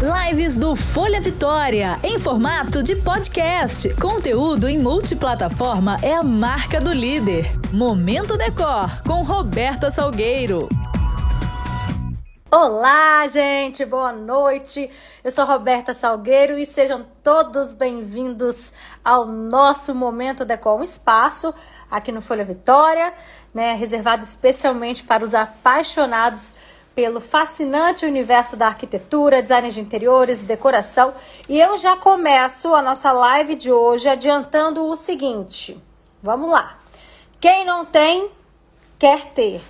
Lives do Folha Vitória, em formato de podcast. Conteúdo em multiplataforma é a marca do líder. Momento Decor, com Roberta Salgueiro. Olá, gente, boa noite. Eu sou Roberta Salgueiro e sejam todos bem-vindos ao nosso Momento Decor, um espaço aqui no Folha Vitória, né, reservado especialmente para os apaixonados pelo fascinante universo da arquitetura, design de interiores, decoração. E eu já começo a nossa live de hoje adiantando o seguinte. Vamos lá. Quem não tem, quer ter.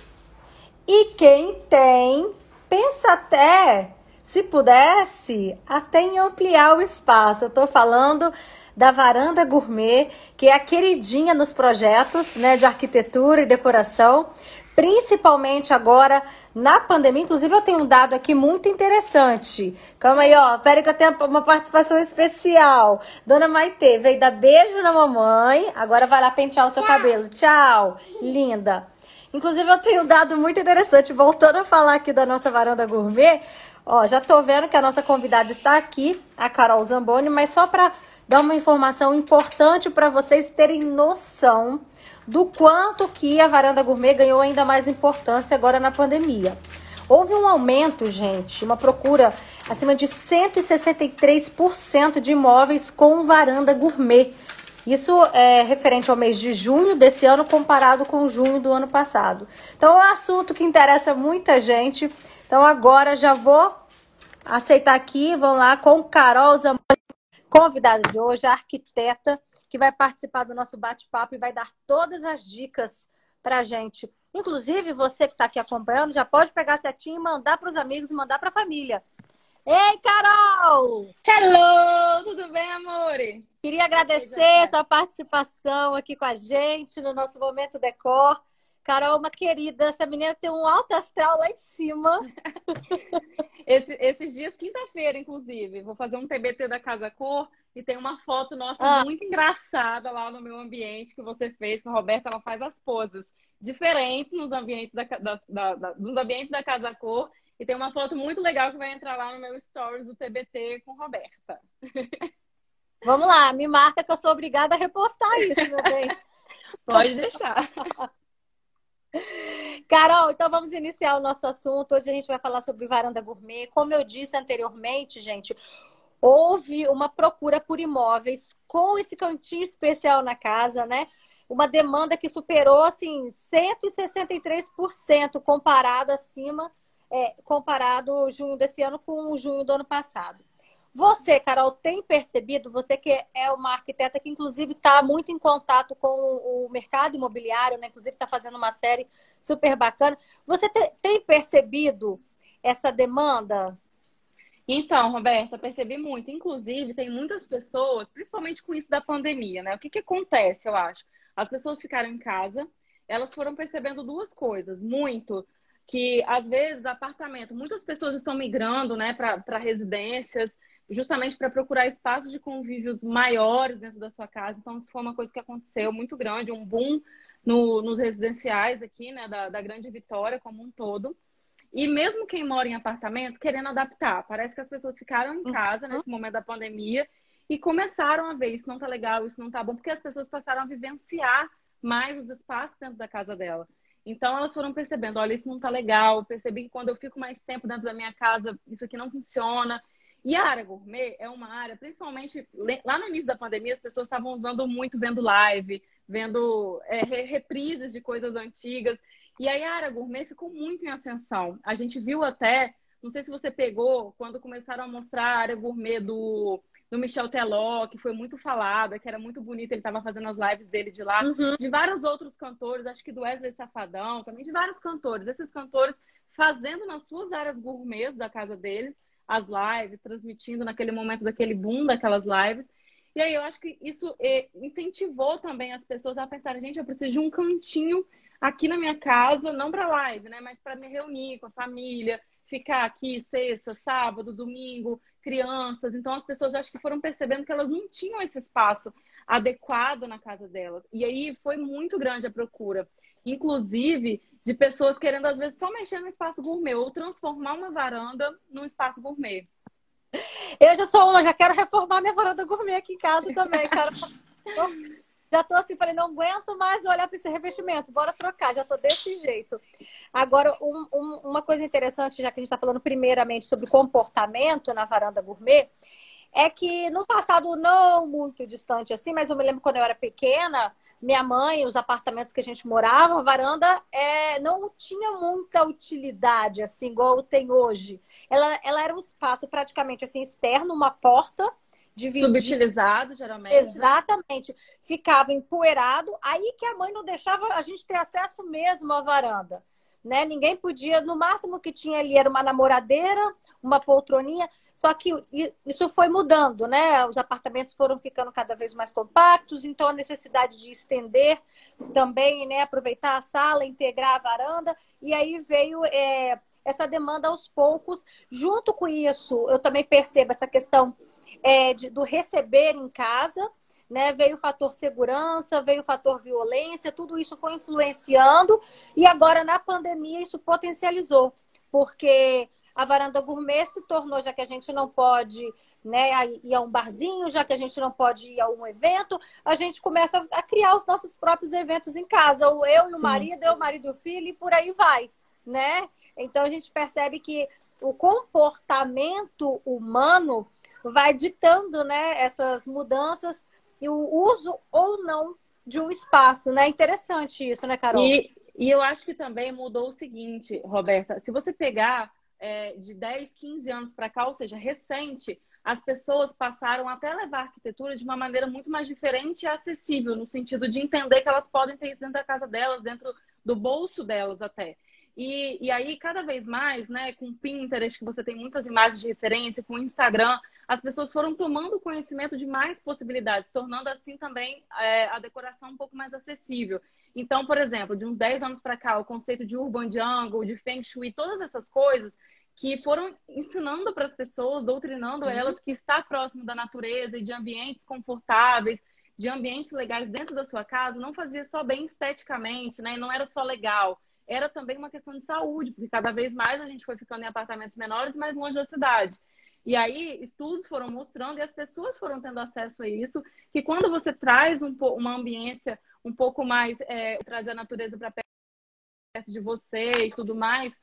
E quem tem, pensa até, se pudesse, até em ampliar o espaço. Eu estou falando da Varanda Gourmet, que é a queridinha nos projetos né, de arquitetura e decoração principalmente agora na pandemia. Inclusive, eu tenho um dado aqui muito interessante. Calma aí, ó. Pera que eu tenho uma participação especial. Dona Maite, veio dar beijo na mamãe. Agora vai lá pentear o seu Tchau. cabelo. Tchau. Linda. Inclusive, eu tenho um dado muito interessante. Voltando a falar aqui da nossa varanda gourmet. Ó, já tô vendo que a nossa convidada está aqui, a Carol Zamboni, mas só para dar uma informação importante para vocês terem noção do quanto que a varanda gourmet ganhou ainda mais importância agora na pandemia. Houve um aumento, gente, uma procura acima de 163% de imóveis com varanda gourmet. Isso é referente ao mês de junho desse ano comparado com junho do ano passado. Então é um assunto que interessa muita gente. Então agora já vou aceitar aqui, vamos lá, com Carol Zamoni, convidada de hoje, arquiteta que vai participar do nosso bate-papo e vai dar todas as dicas para a gente. Inclusive, você que está aqui acompanhando, já pode pegar a setinha e mandar para os amigos, mandar para a família. Ei, Carol! Hello! Tudo bem, amor? Queria agradecer a sua participação aqui com a gente no nosso Momento Decor. Carol, uma querida, essa menina tem um alto astral lá em cima. Esse, esses dias, quinta-feira, inclusive, vou fazer um TBT da Casa Cor e tem uma foto nossa ah. muito engraçada lá no meu ambiente que você fez, que a Roberta ela faz as poses diferentes nos ambientes da, da, da, da, nos ambientes da Casa Cor. E tem uma foto muito legal que vai entrar lá no meu stories do TBT com Roberta. Vamos lá, me marca que eu sou obrigada a repostar isso, meu bem. Pode deixar. Carol, então vamos iniciar o nosso assunto. Hoje a gente vai falar sobre varanda gourmet. Como eu disse anteriormente, gente, houve uma procura por imóveis com esse cantinho especial na casa, né? Uma demanda que superou assim 163% comparado acima, é, comparado junho desse ano com o junho do ano passado. Você, Carol, tem percebido, você que é uma arquiteta que inclusive está muito em contato com o mercado imobiliário, né? Inclusive está fazendo uma série super bacana. Você tem percebido essa demanda? Então, Roberta, percebi muito. Inclusive, tem muitas pessoas, principalmente com isso da pandemia, né? O que, que acontece, eu acho? As pessoas ficaram em casa, elas foram percebendo duas coisas. Muito que, às vezes, apartamento, muitas pessoas estão migrando né, para residências, justamente para procurar espaços de convívios maiores dentro da sua casa. Então, isso foi uma coisa que aconteceu muito grande, um boom no, nos residenciais aqui, né, da, da Grande Vitória como um todo. E mesmo quem mora em apartamento, querendo adaptar. Parece que as pessoas ficaram em casa uhum. nesse momento da pandemia e começaram a ver isso não tá legal, isso não tá bom, porque as pessoas passaram a vivenciar mais os espaços dentro da casa dela. Então elas foram percebendo, olha, isso não tá legal, percebi que quando eu fico mais tempo dentro da minha casa, isso aqui não funciona. E a área gourmet é uma área, principalmente lá no início da pandemia, as pessoas estavam usando muito vendo live, vendo é, reprises de coisas antigas. E aí a área gourmet ficou muito em ascensão. A gente viu até, não sei se você pegou, quando começaram a mostrar a área gourmet do, do Michel Teló, que foi muito falada, que era muito bonita, ele estava fazendo as lives dele de lá, uhum. de vários outros cantores, acho que do Wesley Safadão, também de vários cantores. Esses cantores fazendo nas suas áreas gourmets da casa deles as lives, transmitindo naquele momento daquele boom daquelas lives. E aí eu acho que isso eh, incentivou também as pessoas a pensar, gente, eu preciso de um cantinho aqui na minha casa, não para live, né, mas para me reunir com a família, ficar aqui sexta, sábado, domingo, crianças. Então as pessoas acho que foram percebendo que elas não tinham esse espaço adequado na casa delas. E aí foi muito grande a procura. Inclusive, de pessoas querendo, às vezes, só mexer no espaço gourmet ou transformar uma varanda num espaço gourmet. Eu já sou uma, já quero reformar minha varanda gourmet aqui em casa também, cara. Já tô assim, falei, não aguento mais olhar para esse revestimento, bora trocar, já tô desse jeito. Agora, um, um, uma coisa interessante, já que a gente está falando primeiramente sobre comportamento na varanda gourmet, é que no passado não muito distante assim, mas eu me lembro quando eu era pequena, minha mãe, os apartamentos que a gente morava, a varanda é, não tinha muita utilidade, assim, igual tem hoje. Ela, ela era um espaço praticamente assim externo, uma porta dividido. Subutilizado, geralmente. Exatamente. Ficava empoeirado, aí que a mãe não deixava a gente ter acesso mesmo à varanda né? Ninguém podia, no máximo que tinha ali era uma namoradeira, uma poltroninha, só que isso foi mudando, né? Os apartamentos foram ficando cada vez mais compactos, então a necessidade de estender também, né? Aproveitar a sala, integrar a varanda, e aí veio é, essa demanda aos poucos. Junto com isso, eu também percebo essa questão é, de, do receber em casa, né? Veio o fator segurança, veio o fator violência, tudo isso foi influenciando e agora na pandemia isso potencializou, porque a varanda gourmet se tornou, já que a gente não pode né, ir a um barzinho, já que a gente não pode ir a um evento, a gente começa a criar os nossos próprios eventos em casa, ou eu e o marido, eu, o marido e o filho, e por aí vai, né? Então a gente percebe que o comportamento humano vai ditando, né, essas mudanças e o uso ou não de um espaço, né? Interessante isso, né, Carol? E, e eu acho que também mudou o seguinte, Roberta, se você pegar é, de 10, 15 anos para cá, ou seja, recente, as pessoas passaram até a levar a arquitetura de uma maneira muito mais diferente e acessível, no sentido de entender que elas podem ter isso dentro da casa delas, dentro do bolso delas até. E, e aí, cada vez mais, né, com Pinterest, que você tem muitas imagens de referência, com Instagram, as pessoas foram tomando conhecimento de mais possibilidades, tornando assim também é, a decoração um pouco mais acessível. Então, por exemplo, de uns 10 anos para cá, o conceito de urban jungle, de feng shui, todas essas coisas que foram ensinando para as pessoas, doutrinando uhum. elas que estar próximo da natureza e de ambientes confortáveis, de ambientes legais dentro da sua casa, não fazia só bem esteticamente, né? Não era só legal, era também uma questão de saúde, porque cada vez mais a gente foi ficando em apartamentos menores, mais longe da cidade. E aí, estudos foram mostrando e as pessoas foram tendo acesso a isso, que quando você traz um, uma ambiência um pouco mais, é, trazer a natureza para perto de você e tudo mais,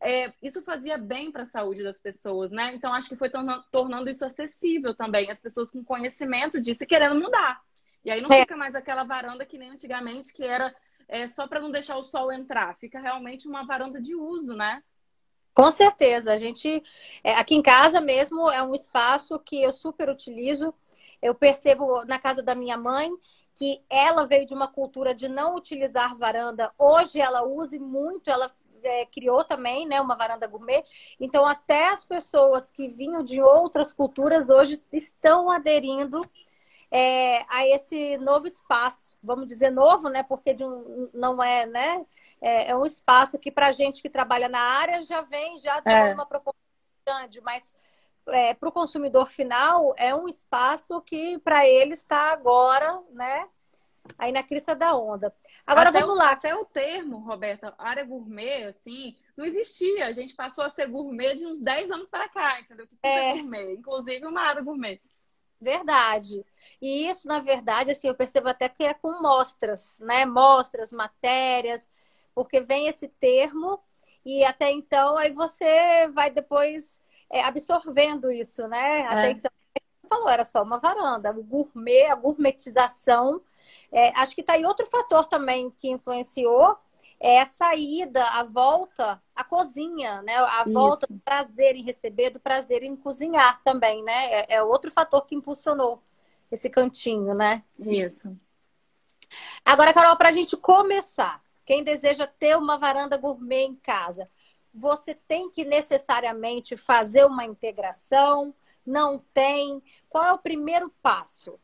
é, isso fazia bem para a saúde das pessoas, né? Então, acho que foi tornando, tornando, isso acessível também, as pessoas com conhecimento disso e querendo mudar. E aí não é. fica mais aquela varanda que nem antigamente, que era é, só para não deixar o sol entrar. Fica realmente uma varanda de uso, né? Com certeza, a gente é, aqui em casa mesmo é um espaço que eu super utilizo. Eu percebo na casa da minha mãe que ela veio de uma cultura de não utilizar varanda. Hoje ela usa muito, ela é, criou também né, uma varanda gourmet. Então, até as pessoas que vinham de outras culturas hoje estão aderindo é, a esse novo espaço, vamos dizer novo, né? Porque um, não é, né? É, é, um espaço que para gente que trabalha na área já vem já é. uma proposta grande, mas é, para o consumidor final é um espaço que para ele está agora, né? Aí na crista da onda. Agora até vamos o, lá. Até o termo, Roberta, área gourmet, assim, não existia. A gente passou a ser gourmet de uns 10 anos para cá, entendeu? Que é. é gourmet, inclusive uma área gourmet. Verdade. E isso, na verdade, assim, eu percebo até que é com mostras, né? Mostras, matérias, porque vem esse termo e até então aí você vai depois é, absorvendo isso, né? É. Até então, falou, era só uma varanda. O gourmet, a gourmetização. É, acho que está aí outro fator também que influenciou é a saída, a volta à cozinha, né? A Isso. volta do prazer em receber, do prazer em cozinhar também, né? É, é outro fator que impulsionou esse cantinho, né? Isso. Agora, Carol, para a gente começar, quem deseja ter uma varanda gourmet em casa, você tem que necessariamente fazer uma integração? Não tem? Qual é o primeiro passo?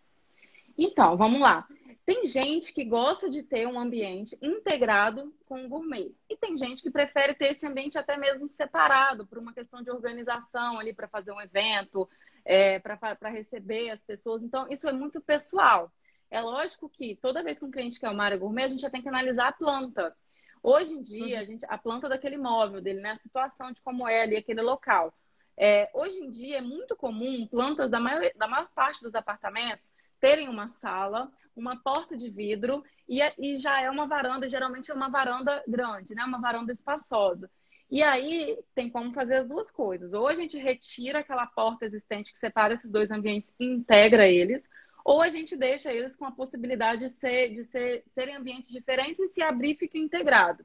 Então, vamos lá. Tem gente que gosta de ter um ambiente integrado com o gourmet. E tem gente que prefere ter esse ambiente até mesmo separado, por uma questão de organização ali para fazer um evento, é, para receber as pessoas. Então, isso é muito pessoal. É lógico que toda vez que um cliente quer uma área gourmet, a gente já tem que analisar a planta. Hoje em dia, uhum. a, gente, a planta daquele imóvel dele, né? A situação de como é ali aquele local. É, hoje em dia é muito comum plantas da maior, da maior parte dos apartamentos terem uma sala, uma porta de vidro e, e já é uma varanda, geralmente é uma varanda grande, né? Uma varanda espaçosa. E aí tem como fazer as duas coisas. Ou a gente retira aquela porta existente que separa esses dois ambientes e integra eles, ou a gente deixa eles com a possibilidade de, ser, de ser, serem ambientes diferentes e se abrir fica integrado.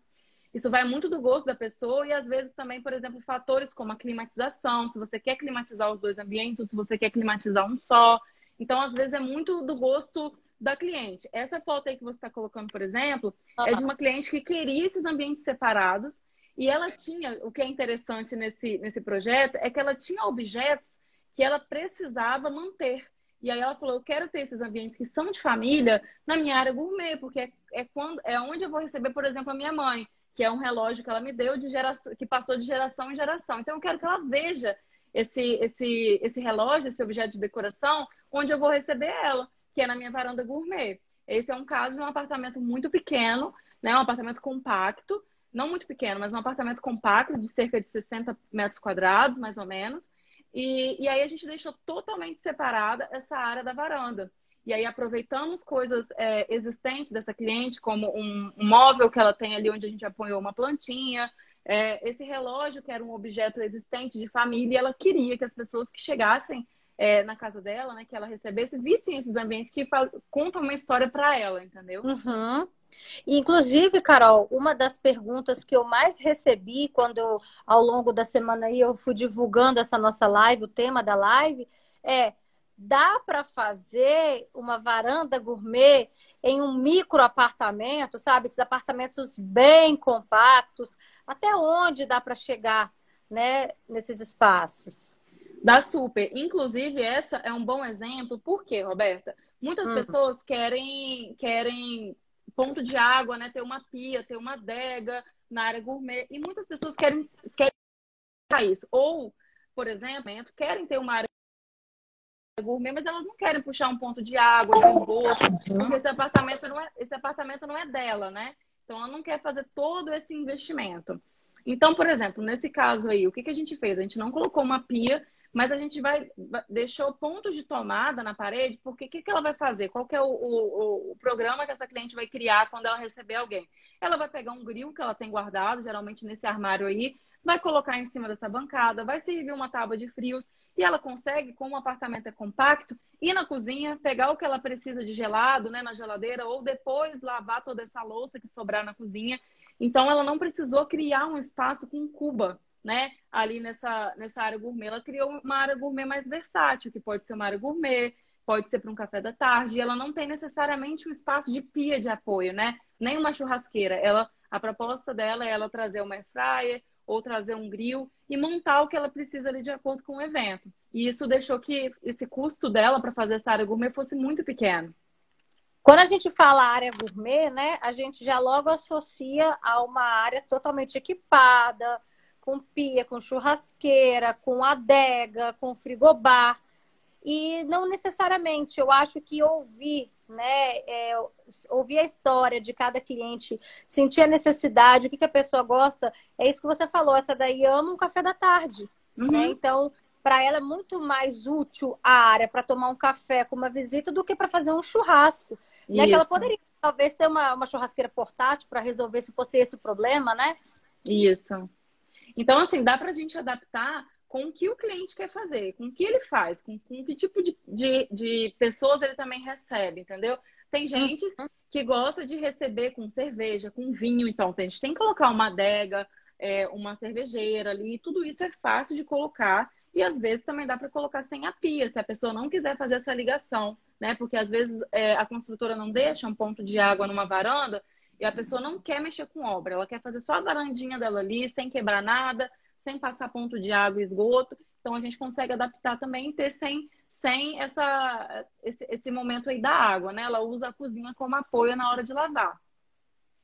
Isso vai muito do gosto da pessoa e às vezes também, por exemplo, fatores como a climatização, se você quer climatizar os dois ambientes ou se você quer climatizar um só. Então, às vezes é muito do gosto da cliente. Essa foto aí que você está colocando, por exemplo, uhum. é de uma cliente que queria esses ambientes separados e ela tinha, o que é interessante nesse, nesse projeto é que ela tinha objetos que ela precisava manter. E aí ela falou, eu quero ter esses ambientes que são de família na minha área gourmet, porque é, é, quando, é onde eu vou receber, por exemplo, a minha mãe, que é um relógio que ela me deu de geração, que passou de geração em geração. Então eu quero que ela veja esse, esse, esse relógio, esse objeto de decoração, onde eu vou receber ela que é na minha varanda gourmet. Esse é um caso de um apartamento muito pequeno, né? Um apartamento compacto, não muito pequeno, mas um apartamento compacto de cerca de 60 metros quadrados, mais ou menos. E, e aí a gente deixou totalmente separada essa área da varanda. E aí aproveitamos coisas é, existentes dessa cliente, como um, móvel que ela tem ali onde a gente apoiou uma plantinha, é, esse relógio que era um objeto existente de família, ela queria que as pessoas que chegassem é, na casa dela, né, que ela recebesse, vissem esses ambientes que contam uma história para ela, entendeu? Uhum. Inclusive, Carol, uma das perguntas que eu mais recebi quando ao longo da semana aí eu fui divulgando essa nossa live, o tema da live, é dá para fazer uma varanda gourmet em um micro apartamento, sabe? Esses apartamentos bem compactos, até onde dá para chegar, né, nesses espaços? Dá super. Inclusive, essa é um bom exemplo. Por quê, Roberta? Muitas uhum. pessoas querem, querem ponto de água, né? Ter uma pia, ter uma adega na área gourmet. E muitas pessoas querem, querem isso. Ou, por exemplo, querem ter uma área gourmet, mas elas não querem puxar um ponto de água, de esgoto, porque esse apartamento não é, esse apartamento não é dela, né? Então ela não quer fazer todo esse investimento. Então, por exemplo, nesse caso aí, o que, que a gente fez? A gente não colocou uma pia mas a gente vai deixou pontos de tomada na parede, porque o que, que ela vai fazer? Qual é o, o, o, programa que essa cliente vai criar quando ela receber alguém? Ela vai pegar um grill que ela tem guardado, geralmente nesse armário aí, vai colocar em cima dessa bancada, vai servir uma tábua de frios e ela consegue, como o apartamento é compacto, ir na cozinha, pegar o que ela precisa de gelado, né, na geladeira, ou depois lavar toda essa louça que sobrar na cozinha. Então, ela não precisou criar um espaço com cuba né, ali nessa, nessa área gourmet, ela criou uma área gourmet mais versátil, que pode ser uma área gourmet, pode ser para um café da tarde, e ela não tem necessariamente um espaço de pia de apoio, né? Nem uma churrasqueira. Ela, a proposta dela é ela trazer uma air fryer ou trazer um grill e montar o que ela precisa ali de acordo com o evento. E isso deixou que esse custo dela para fazer essa área gourmet fosse muito pequeno. Quando a gente fala área gourmet, né, a gente já logo associa a uma área totalmente equipada, com pia, com churrasqueira, com adega, com frigobar. E não necessariamente, eu acho que ouvir, né, é, ouvir a história de cada cliente, sentir a necessidade, o que, que a pessoa gosta, é isso que você falou. Essa daí ama um café da tarde, né? uhum. né? Então, para ela é muito mais útil a área para tomar um café com uma visita do que para fazer um churrasco. Né? Que ela poderia talvez ter uma, uma churrasqueira portátil para resolver se fosse esse o problema, né? Isso. Então, assim, dá para a gente adaptar com o que o cliente quer fazer, com o que ele faz, com, com que tipo de, de, de, pessoas ele também recebe, entendeu? Tem gente uhum. que gosta de receber com cerveja, com vinho, então a gente tem que colocar uma adega, é, uma cervejeira ali, tudo isso é fácil de colocar e às vezes também dá para colocar sem a pia, se a pessoa não quiser fazer essa ligação, né? Porque às vezes é, a construtora não deixa um ponto de água numa varanda e a pessoa não quer mexer com obra, ela quer fazer só a varandinha dela ali, sem quebrar nada, sem passar ponto de água e esgoto. Então a gente consegue adaptar também e ter sem, sem essa, esse, esse momento aí da água, né? Ela usa a cozinha como apoio na hora de lavar.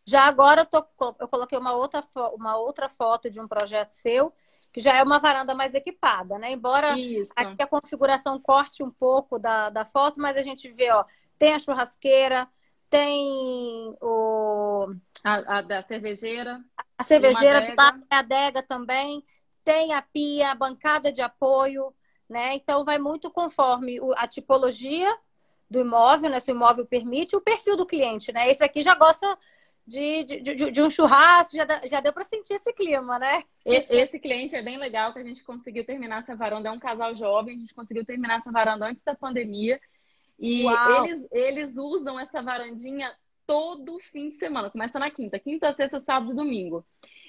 Já agora eu, tô, eu coloquei uma outra, uma outra foto de um projeto seu, que já é uma varanda mais equipada, né? Embora Isso. aqui a configuração corte um pouco da, da foto, mas a gente vê, ó, tem a churrasqueira, tem o. A, a da cervejeira. A cervejeira a adega também. tem a pia, a bancada de apoio, né? Então vai muito conforme a tipologia do imóvel, né? Se o imóvel permite, o perfil do cliente, né? Esse aqui já gosta de, de, de, de um churrasco, já, já deu para sentir esse clima, né? Esse cliente é bem legal que a gente conseguiu terminar essa varanda, é um casal jovem, a gente conseguiu terminar essa varanda antes da pandemia. E eles, eles usam essa varandinha todo fim de semana, começa na quinta, quinta, sexta, sábado e domingo.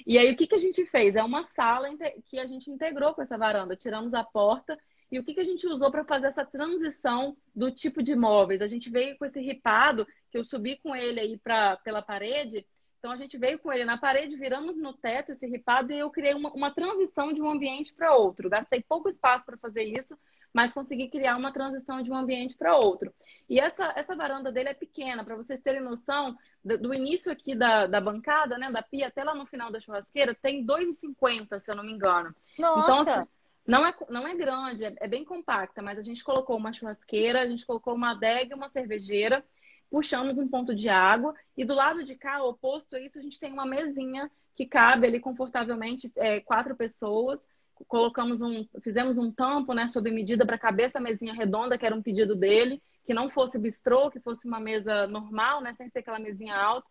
E aí o que, que a gente fez? É uma sala que a gente integrou com essa varanda, tiramos a porta e o que, que a gente usou para fazer essa transição do tipo de móveis? A gente veio com esse ripado, que eu subi com ele aí pra, pela parede. Então, a gente veio com ele na parede, viramos no teto esse ripado e eu criei uma, uma transição de um ambiente para outro. Gastei pouco espaço para fazer isso, mas consegui criar uma transição de um ambiente para outro. E essa, essa varanda dele é pequena, para vocês terem noção, do, do, início aqui da, da bancada, né, da pia, até lá no final da churrasqueira, tem 2,50, se eu não me engano. Nossa! Então, assim, não é, não é grande, é, é, bem compacta, mas a gente colocou uma churrasqueira, a gente colocou uma adega e uma cervejeira, puxamos um ponto de água e do lado de cá, oposto a isso, a gente tem uma mesinha que cabe ali confortavelmente é, quatro pessoas. Colocamos um, fizemos um tampo, né, sob medida para caber essa mesinha redonda, que era um pedido dele, que não fosse bistrô, que fosse uma mesa normal, né, sem ser aquela mesinha alta.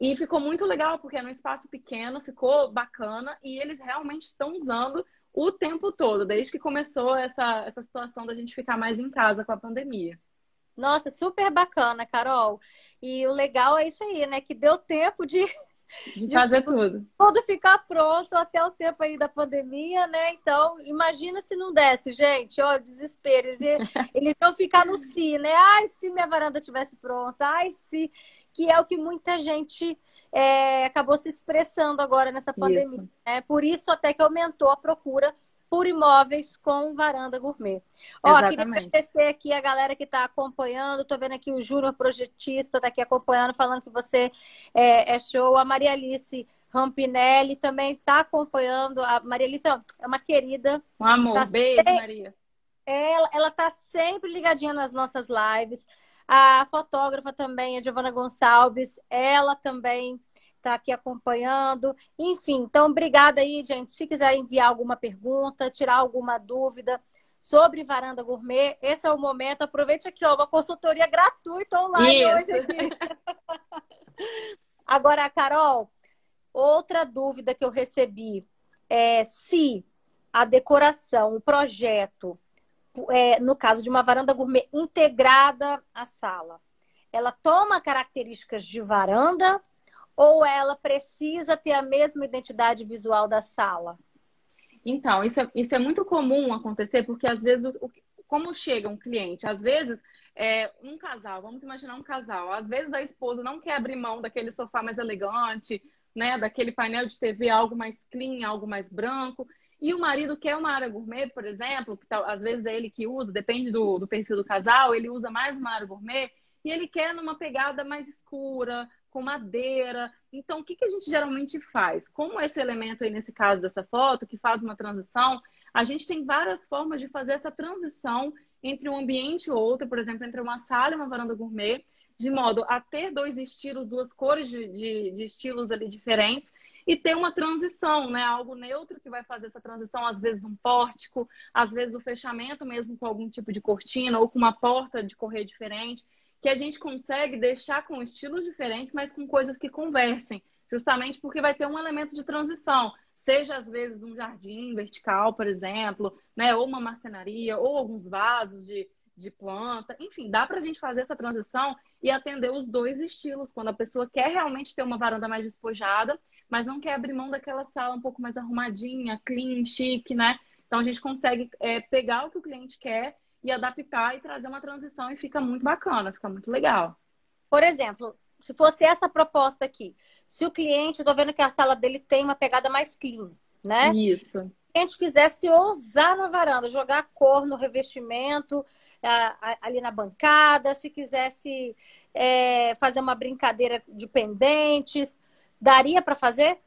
E ficou muito legal, porque é num espaço pequeno, ficou bacana e eles realmente estão usando o tempo todo, desde que começou essa, essa situação da gente ficar mais em casa com a pandemia. Nossa, super bacana, Carol. E o legal é isso aí, né? Que deu tempo de, de fazer de, tudo. Tudo ficar pronto até o tempo aí da pandemia, né? Então, imagina se não desse, gente. Ó, desespero. Eles, eles iam ficar no si, né? Ai, se minha varanda tivesse pronta. Ai, se. Que é o que muita gente é, acabou se expressando agora nessa pandemia. Né? Por isso até que aumentou a procura por imóveis com varanda gourmet. Ó, Exatamente. queria agradecer aqui a galera que está acompanhando. Estou vendo aqui o Júnior Projetista está aqui acompanhando, falando que você é, é show. A Maria Alice Rampinelli também está acompanhando. A Maria Alice é uma querida. Um amor. Tá Beijo, sempre... Maria. Ela está sempre ligadinha nas nossas lives. A fotógrafa também, a Giovana Gonçalves, ela também está aqui acompanhando. Enfim, então, obrigada aí, gente. Se quiser enviar alguma pergunta, tirar alguma dúvida sobre varanda gourmet, esse é o momento. Aproveite aqui, ó, uma consultoria gratuita online Isso. hoje aqui. Agora, Carol, outra dúvida que eu recebi é se a decoração, o projeto é, no caso de uma varanda gourmet integrada à sala, ela toma características de varanda ou ela precisa ter a mesma identidade visual da sala? Então, isso é, isso é muito comum acontecer, porque às vezes, o, como chega um cliente, às vezes é, um casal, vamos imaginar um casal, às vezes a esposa não quer abrir mão daquele sofá mais elegante, né, daquele painel de TV algo mais clean, algo mais branco, e o marido quer uma área gourmet, por exemplo, que tá, às vezes é ele que usa, depende do, do perfil do casal, ele usa mais uma área gourmet, e ele quer numa pegada mais escura, com madeira. Então, o que, que a gente geralmente faz? Como esse elemento aí, nesse caso dessa foto, que faz uma transição, a gente tem várias formas de fazer essa transição entre um ambiente e outro, por exemplo, entre uma sala e uma varanda gourmet, de modo a ter dois estilos, duas cores de, de, de estilos ali diferentes, e ter uma transição, né? Algo neutro que vai fazer essa transição, às vezes um pórtico, às vezes o fechamento mesmo com algum tipo de cortina ou com uma porta de correr diferente, que a gente consegue deixar com estilos diferentes, mas com coisas que conversem, justamente porque vai ter um elemento de transição, seja às vezes um jardim vertical, por exemplo, né? Ou uma marcenaria, ou alguns vasos de de planta, enfim, dá para a gente fazer essa transição e atender os dois estilos, quando a pessoa quer realmente ter uma varanda mais despojada, mas não quer abrir mão daquela sala um pouco mais arrumadinha, clean, chique, né? Então a gente consegue é, pegar o que o cliente quer e adaptar e trazer uma transição e fica muito bacana, fica muito legal. Por exemplo, se fosse essa proposta aqui, se o cliente, tô vendo que a sala dele tem uma pegada mais clean, né? Isso. Se o cliente quisesse ousar na varanda, jogar cor no revestimento, ali na bancada, se quisesse é, fazer uma brincadeira de pendentes, Daria para fazer?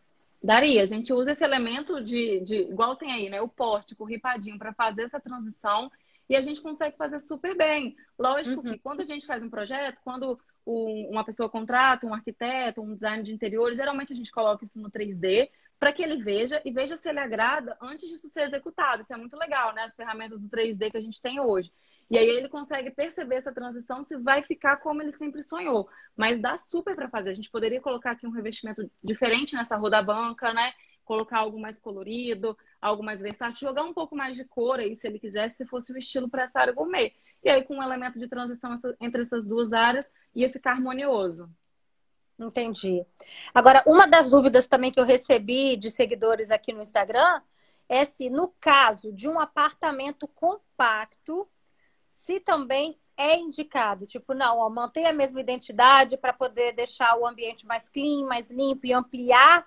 Daria. A gente usa esse elemento de, de, igual tem aí, né? O pórtico, o ripadinho, para fazer essa transição. E a gente consegue fazer super bem. Lógico uhum. que quando a gente faz um projeto, quando uma pessoa contrata um arquiteto, um design de interiores, geralmente a gente coloca isso no 3D para que ele veja e veja se ele agrada antes disso ser executado. Isso é muito legal, né? As ferramentas do 3D que a gente tem hoje. E aí ele consegue perceber essa transição se vai ficar como ele sempre sonhou. Mas dá super para fazer. A gente poderia colocar aqui um revestimento diferente nessa roda-banca, né? Colocar algo mais colorido, algo mais versátil, jogar um pouco mais de cor aí, se ele quisesse, se fosse o estilo para essa área gourmet. E aí, com um elemento de transição entre essas duas áreas, ia ficar harmonioso. Entendi. Agora, uma das dúvidas também que eu recebi de seguidores aqui no Instagram é se, no caso de um apartamento compacto, se também é indicado, tipo, não, ó, manter a mesma identidade para poder deixar o ambiente mais clean, mais limpo e ampliar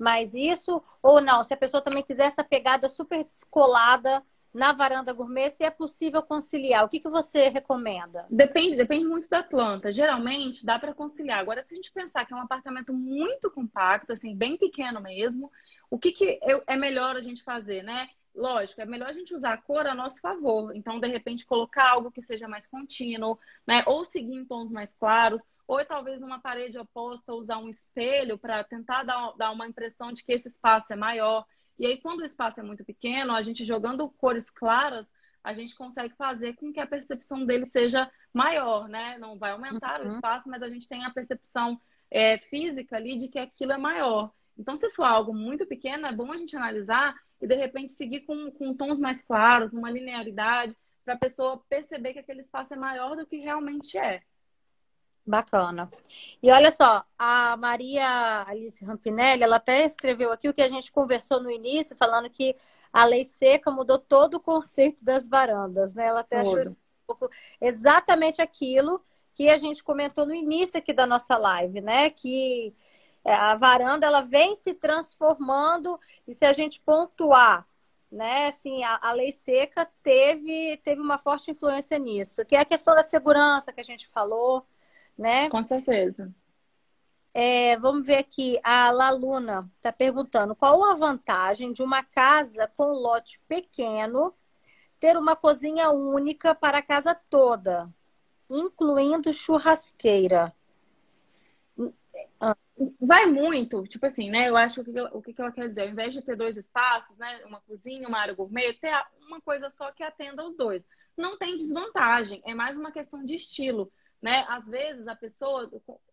mais isso, ou não, se a pessoa também quiser essa pegada super descolada na varanda gourmet, se é possível conciliar. O que, que você recomenda? Depende, depende muito da planta. Geralmente dá para conciliar. Agora, se a gente pensar que é um apartamento muito compacto, assim, bem pequeno mesmo, o que, que é melhor a gente fazer, né? Lógico, é melhor a gente usar a cor a nosso favor. Então, de repente, colocar algo que seja mais contínuo, né? Ou seguir em tons mais claros, ou talvez numa parede oposta usar um espelho para tentar dar, dar uma impressão de que esse espaço é maior. E aí, quando o espaço é muito pequeno, a gente jogando cores claras, a gente consegue fazer com que a percepção dele seja maior, né? Não vai aumentar uhum. o espaço, mas a gente tem a percepção é, física ali de que aquilo é maior. Então, se for algo muito pequeno, é bom a gente analisar e, de repente, seguir com, com tons mais claros, numa linearidade, para a pessoa perceber que aquele espaço é maior do que realmente é. Bacana. E olha só, a Maria Alice Rampinelli, ela até escreveu aqui o que a gente conversou no início, falando que a lei seca mudou todo o conceito das varandas, né? Ela até Todo. achou exatamente aquilo que a gente comentou no início aqui da nossa live, né? Que a varanda ela vem se transformando e se a gente pontuar né? Assim, a, a, lei seca teve, teve uma forte influência nisso, que é a questão da segurança que a gente falou, né? Com certeza. É, vamos ver aqui, a Laluna está perguntando qual a vantagem de uma casa com lote pequeno ter uma cozinha única para a casa toda, incluindo churrasqueira. Vai muito, tipo assim, né? Eu acho que o que ela quer dizer, ao invés de ter dois espaços, né? Uma cozinha, uma área gourmet, ter uma coisa só que atenda os dois. Não tem desvantagem, é mais uma questão de estilo né? Às vezes a pessoa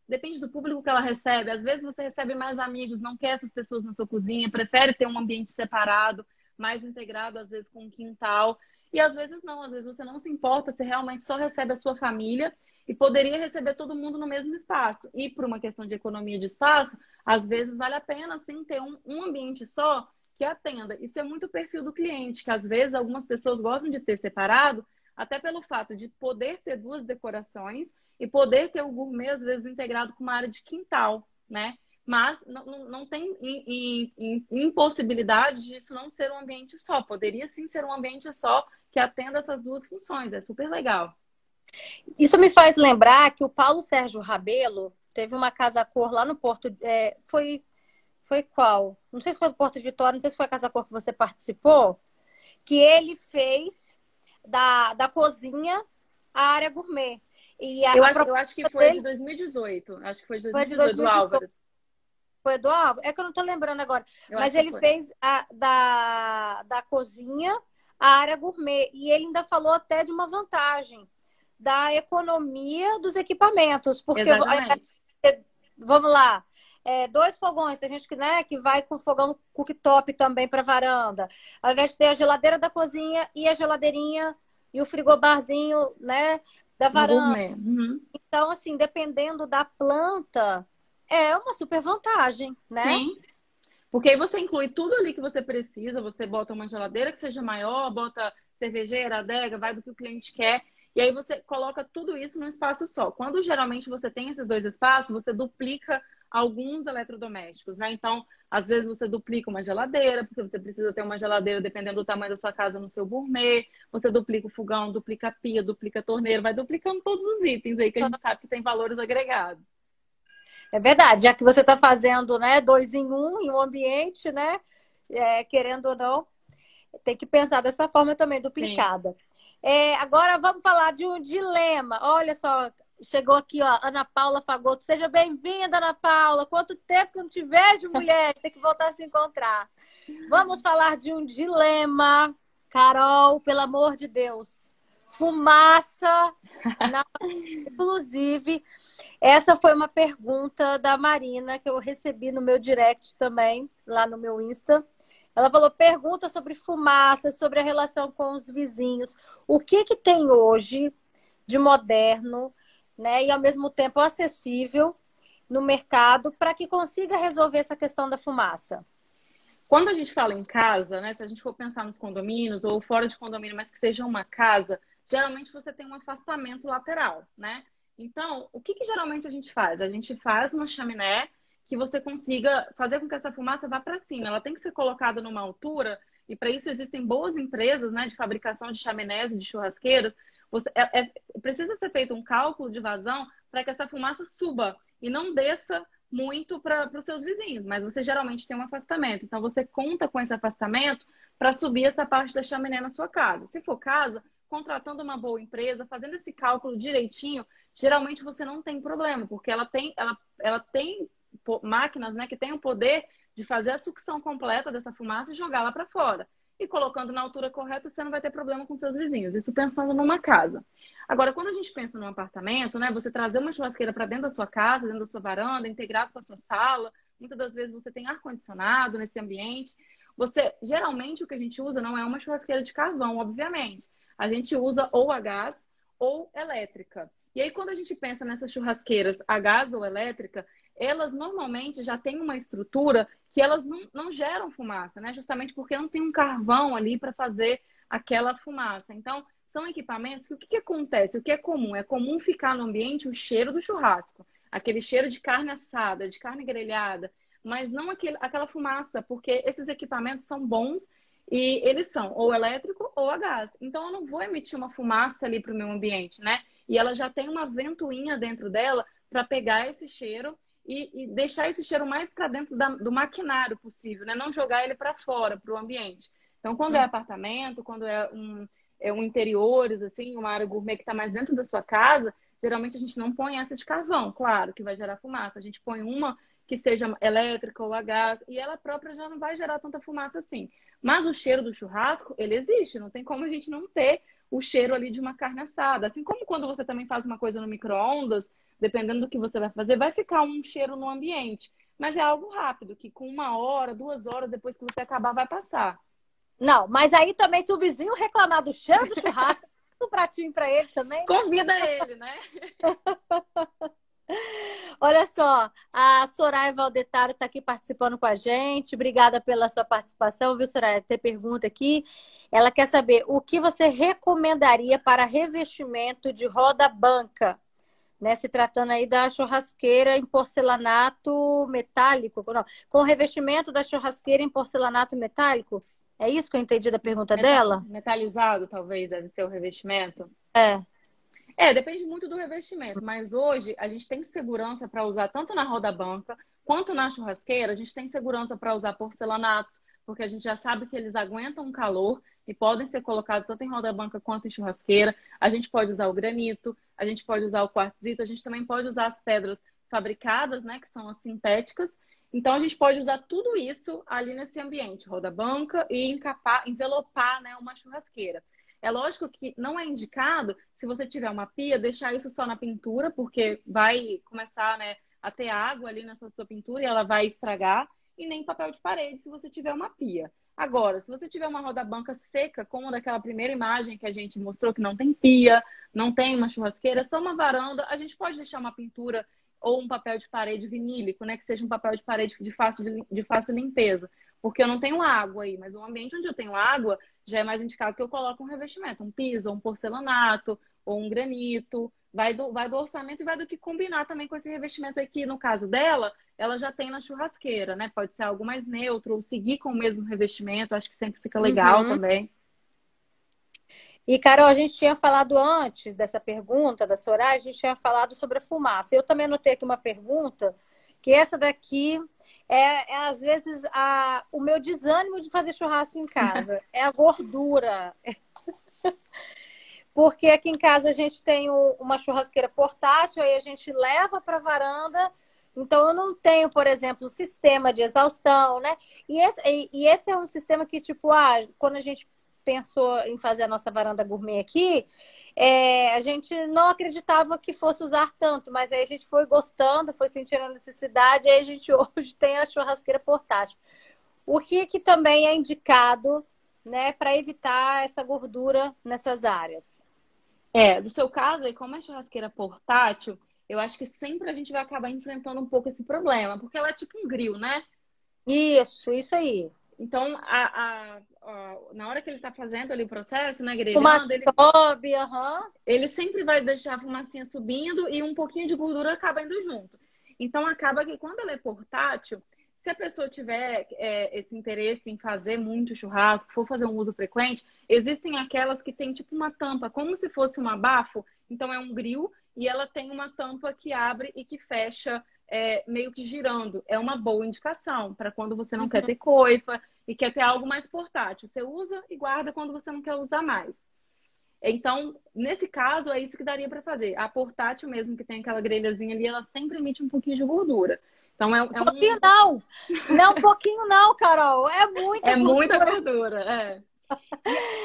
depende do público que ela recebe. Às vezes você recebe mais amigos, não quer essas pessoas na sua cozinha, prefere ter um ambiente separado, mais integrado, às vezes com um quintal. E às vezes não, às vezes você não se importa, você realmente só recebe a sua família e poderia receber todo mundo no mesmo espaço. E por uma questão de economia de espaço, às vezes vale a pena sim ter um, um ambiente só que atenda. Isso é muito perfil do cliente, que às vezes algumas pessoas gostam de ter separado, até pelo fato de poder ter duas decorações e poder ter o gourmet, às vezes, integrado com uma área de quintal, né? Mas não, não tem impossibilidade disso não ser um ambiente só. Poderia sim ser um ambiente só que atenda essas duas funções. É super legal. Isso me faz lembrar que o Paulo Sérgio Rabelo teve uma casa cor lá no Porto. É, foi, foi qual? Não sei se foi no Porto de Vitória, não sei se foi a casa cor que você participou. Que ele fez da, da cozinha à área gourmet. E a, eu, acho, eu acho que foi dele... de 2018. Acho que foi de 2018 foi de do Álvares. Foi do Álvares? É que eu não tô lembrando agora. Eu Mas ele fez a, da, da cozinha a área gourmet. E ele ainda falou até de uma vantagem da economia dos equipamentos. Porque Exatamente. vamos lá. É, dois fogões, tem gente que, né, que vai com fogão cooktop também para varanda. Ao invés de ter a geladeira da cozinha e a geladeirinha e o frigobarzinho, né, da varanda. Uhum. Então, assim, dependendo da planta, é uma super vantagem, né? Sim. Porque aí você inclui tudo ali que você precisa, você bota uma geladeira que seja maior, bota cervejeira, adega, vai do que o cliente quer. E aí você coloca tudo isso num espaço só. Quando geralmente você tem esses dois espaços, você duplica alguns eletrodomésticos, né? Então, às vezes você duplica uma geladeira, porque você precisa ter uma geladeira dependendo do tamanho da sua casa no seu gourmet. Você duplica o fogão, duplica a pia, duplica a torneira, vai duplicando todos os itens aí que a gente sabe que tem valores agregados. É verdade, já que você está fazendo, né, dois em um em um ambiente, né, é, querendo ou não, tem que pensar dessa forma também duplicada. Sim. É, agora vamos falar de um dilema. Olha só, chegou aqui, ó, Ana Paula Fagoto. Seja bem-vinda, Ana Paula. Quanto tempo que eu não te vejo, mulher? Tem que voltar a se encontrar. Vamos falar de um dilema. Carol, pelo amor de Deus. Fumaça. Na... Inclusive, essa foi uma pergunta da Marina que eu recebi no meu direct também, lá no meu Insta. Ela falou: pergunta sobre fumaça, sobre a relação com os vizinhos. O que, que tem hoje de moderno, né? E ao mesmo tempo acessível no mercado para que consiga resolver essa questão da fumaça? Quando a gente fala em casa, né? Se a gente for pensar nos condomínios ou fora de condomínio, mas que seja uma casa, geralmente você tem um afastamento lateral, né? Então, o que, que geralmente a gente faz? A gente faz uma chaminé que você consiga fazer com que essa fumaça vá para cima. Ela tem que ser colocada numa altura, e para isso existem boas empresas né, de fabricação de chaminés e de churrasqueiras. Você, é, é, precisa ser feito um cálculo de vazão para que essa fumaça suba e não desça muito para os seus vizinhos, mas você geralmente tem um afastamento. Então, você conta com esse afastamento para subir essa parte da chaminé na sua casa. Se for casa, contratando uma boa empresa, fazendo esse cálculo direitinho, geralmente você não tem problema, porque ela tem, ela, ela tem máquinas né, que têm o poder de fazer a sucção completa dessa fumaça e jogá-la para fora. E colocando na altura correta, você não vai ter problema com seus vizinhos. Isso pensando numa casa. Agora, quando a gente pensa num apartamento, né, você trazer uma churrasqueira para dentro da sua casa, dentro da sua varanda, integrado com a sua sala, muitas das vezes você tem ar-condicionado nesse ambiente. Você, geralmente, o que a gente usa não é uma churrasqueira de carvão, obviamente. A gente usa ou a gás ou elétrica. E aí, quando a gente pensa nessas churrasqueiras a gás ou elétrica, elas normalmente já têm uma estrutura que elas não, não geram fumaça, né? Justamente porque não tem um carvão ali para fazer aquela fumaça. Então, são equipamentos que o que, que acontece? O que é comum? É comum ficar no ambiente o cheiro do churrasco, aquele cheiro de carne assada, de carne grelhada, mas não aquele, aquela fumaça, porque esses equipamentos são bons e eles são ou elétrico ou a gás. Então, eu não vou emitir uma fumaça ali para o meu ambiente, né? E ela já tem uma ventoinha dentro dela para pegar esse cheiro e, e, deixar esse cheiro mais para dentro da, do maquinário possível, né? Não jogar ele para fora, para o ambiente. Então, quando é hum. apartamento, quando é um, é um interiores, assim, uma área gourmet que está mais dentro da sua casa, geralmente a gente não põe essa de carvão, claro, que vai gerar fumaça. A gente põe uma que seja elétrica ou a gás, e ela própria já não vai gerar tanta fumaça assim. Mas o cheiro do churrasco, ele existe, não tem como a gente não ter o cheiro ali de uma carne assada. Assim como quando você também faz uma coisa no micro-ondas, dependendo do que você vai fazer, vai ficar um cheiro no ambiente. Mas é algo rápido, que com uma hora, duas horas depois que você acabar, vai passar. Não, mas aí também, se o vizinho reclamar do cheiro do churrasco, um pratinho para ele também. Né? Convida ele, né? Olha só, a Soraya Valdetaro está aqui participando com a gente. Obrigada pela sua participação, viu, Soraya? Tem pergunta aqui. Ela quer saber o que você recomendaria para revestimento de roda banca, né? Se tratando aí da churrasqueira em porcelanato metálico, não, com revestimento da churrasqueira em porcelanato metálico. É isso que eu entendi da pergunta Metal, dela? Metalizado, talvez, deve ser o revestimento. É. É, depende muito do revestimento, mas hoje a gente tem segurança para usar tanto na roda banca quanto na churrasqueira, a gente tem segurança para usar porcelanatos, porque a gente já sabe que eles aguentam calor e podem ser colocados tanto em roda banca quanto em churrasqueira. A gente pode usar o granito, a gente pode usar o quartzito, a gente também pode usar as pedras fabricadas, né, que são as sintéticas. Então a gente pode usar tudo isso ali nesse ambiente, roda banca e encapar, envelopar, né, uma churrasqueira. É lógico que não é indicado, se você tiver uma pia, deixar isso só na pintura, porque vai começar né, a ter água ali nessa sua pintura e ela vai estragar, e nem papel de parede se você tiver uma pia. Agora, se você tiver uma roda banca seca, como daquela primeira imagem que a gente mostrou, que não tem pia, não tem uma churrasqueira, só uma varanda, a gente pode deixar uma pintura ou um papel de parede vinílico, né? Que seja um papel de parede de fácil, de fácil limpeza. Porque eu não tenho água aí, mas o ambiente onde eu tenho água, já é mais indicado que eu coloque um revestimento, um piso, um porcelanato, ou um granito. Vai do, vai do orçamento e vai do que combinar também com esse revestimento aqui. No caso dela, ela já tem na churrasqueira, né? Pode ser algo mais neutro, ou seguir com o mesmo revestimento, acho que sempre fica legal uhum. também. E, Carol, a gente tinha falado antes dessa pergunta da Soraya, a gente tinha falado sobre a fumaça. Eu também anotei aqui uma pergunta, que essa daqui é, é, às vezes a, o meu desânimo de fazer churrasco em casa. É a gordura. porque aqui em casa a gente tem uma churrasqueira portátil, aí a gente leva para a varanda. Então, eu não tenho, por exemplo, o sistema de exaustão, né? E esse, e esse é um sistema que, tipo, ah, quando a gente pensou em fazer a nossa varanda gourmet aqui, é, a gente não acreditava que fosse usar tanto, mas aí a gente foi gostando, foi sentindo a necessidade, e aí a gente hoje tem a churrasqueira portátil. O que, que também é indicado né, para evitar essa gordura nessas áreas? É, do seu caso, aí, como é churrasqueira portátil, eu acho que sempre a gente vai acabar enfrentando um pouco esse problema, porque ela é tipo um grill, né? Isso, isso aí. Então, a, a, a, na hora que ele está fazendo ali o processo, né, grelhando, ele, sobe, uhum. ele sempre vai deixar a fumacinha subindo e um pouquinho de gordura acaba indo junto. Então, acaba que quando ela é portátil, se a pessoa tiver é, esse interesse em fazer muito churrasco, for fazer um uso frequente, existem aquelas que tem tipo uma tampa, como se fosse um abafo. Então, é um grill e ela tem uma tampa que abre e que fecha é, meio que girando. É uma boa indicação para quando você não uhum. quer ter coifa e quer ter algo mais portátil. Você usa e guarda quando você não quer usar mais. Então, nesse caso, é isso que daria para fazer. A portátil mesmo, que tem aquela grelhazinha ali, ela sempre emite um pouquinho de gordura. Então, é, é um pouquinho não! Não, um pouquinho não, Carol! É muita é gordura. muita gordura, é.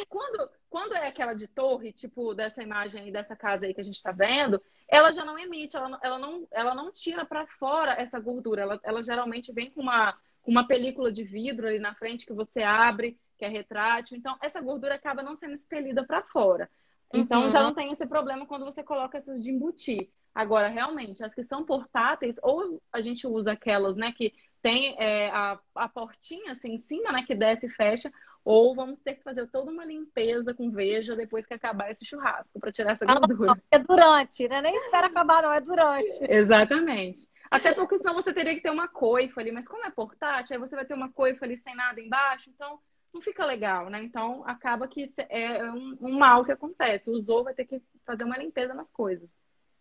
quando, quando é aquela de torre, tipo dessa imagem aí, dessa casa aí que a gente está vendo, ela já não emite, ela, ela, não, ela não tira para fora essa gordura. Ela, ela geralmente vem com uma, com uma película de vidro ali na frente que você abre, que é retrátil. Então, essa gordura acaba não sendo expelida para fora. Então, uhum. já não tem esse problema quando você coloca essas de embutir. Agora, realmente, as que são portáteis, ou a gente usa aquelas, né, que tem é, a, a portinha assim em cima, né, que desce e fecha, ou vamos ter que fazer toda uma limpeza com veja depois que acabar esse churrasco, para tirar essa gordura. é durante, né? Nem espera acabar, não, é durante. Exatamente. Até porque senão você teria que ter uma coifa ali, mas como é portátil, aí você vai ter uma coifa ali sem nada embaixo, então não fica legal, né? Então acaba que é um, um mal que acontece. Usou, vai ter que fazer uma limpeza nas coisas.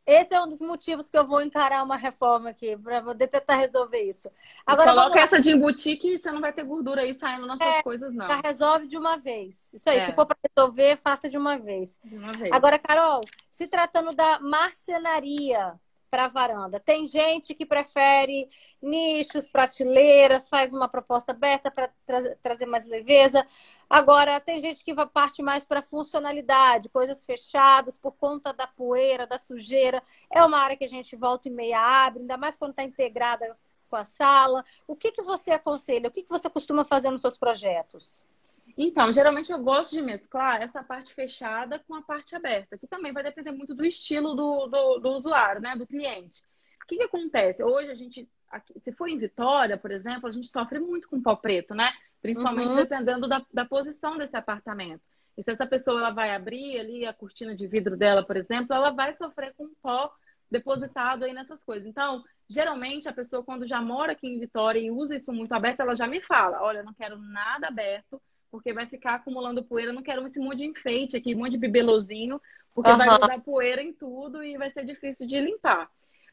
Esse é um dos motivos que eu vou encarar uma reforma aqui, para poder tentar resolver isso. Agora, Coloca essa de embutir que você não vai ter gordura aí saindo nas é, suas coisas, não. Já resolve de uma vez. Isso aí, é. se for para resolver, faça de uma vez. De uma vez. Agora, Carol, se tratando da marcenaria, para a varanda. Tem gente que prefere nichos, prateleiras, faz uma proposta aberta para tra trazer mais leveza. Agora, tem gente que parte mais para funcionalidade, coisas fechadas por conta da poeira, da sujeira. É uma área que a gente volta e meia abre, ainda mais quando está integrada com a sala. O que, que você aconselha? O que, que você costuma fazer nos seus projetos? Então, geralmente eu gosto de mesclar essa parte fechada com a parte aberta, que também vai depender muito do estilo do, do, do usuário, né? Do cliente. O que, que acontece? Hoje a gente, se for em Vitória, por exemplo, a gente sofre muito com pó preto, né? Principalmente uhum. dependendo da, da posição desse apartamento. E se essa pessoa ela vai abrir ali a cortina de vidro dela, por exemplo, ela vai sofrer com pó depositado aí nessas coisas. Então, geralmente a pessoa quando já mora aqui em Vitória e usa isso muito aberto, ela já me fala: "Olha, eu não quero nada aberto, porque vai ficar acumulando poeira. não quero esse monte de enfeite aqui, um monte de bibelozinho, porque uhum. vai dar poeira em tudo e vai ser difícil de limpar.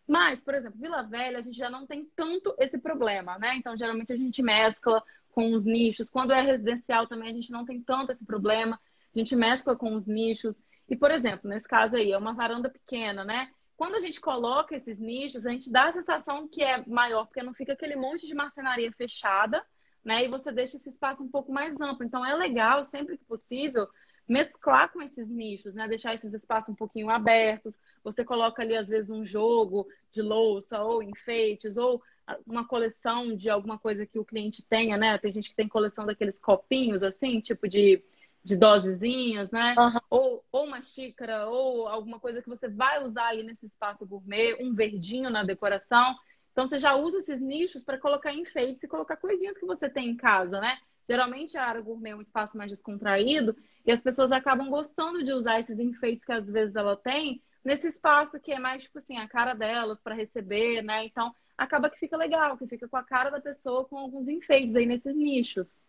Mas, por exemplo, Vila Velha, a gente já não tem tanto esse problema, né? Então, geralmente a gente mescla com os nichos. Quando é residencial também, a gente não tem tanto esse problema. A gente mescla com os nichos. E, por exemplo, nesse caso aí, é uma varanda pequena, né? Quando a gente coloca esses nichos, a gente dá a sensação que é maior, porque não fica aquele monte de marcenaria fechada, né? E você deixa esse espaço um pouco mais amplo. Então é legal, sempre que possível, mesclar com esses nichos, né? Deixar esses espaços um pouquinho abertos. Você coloca ali, às vezes, um jogo de louça ou enfeites, ou uma coleção de alguma coisa que o cliente tenha, né? Tem gente que tem coleção daqueles copinhos, assim, tipo de, de dosezinhas, né? Uhum. Ou, ou uma xícara, ou alguma coisa que você vai usar aí nesse espaço gourmet, um verdinho na decoração. Então você já usa esses nichos para colocar enfeites e colocar coisinhas que você tem em casa, né? Geralmente a área gourmet é um espaço mais descontraído e as pessoas acabam gostando de usar esses enfeites que às vezes ela tem nesse espaço que é mais tipo assim a cara delas para receber, né? Então acaba que fica legal, que fica com a cara da pessoa com alguns enfeites aí nesses nichos.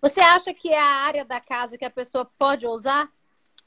Você acha que é a área da casa que a pessoa pode usar?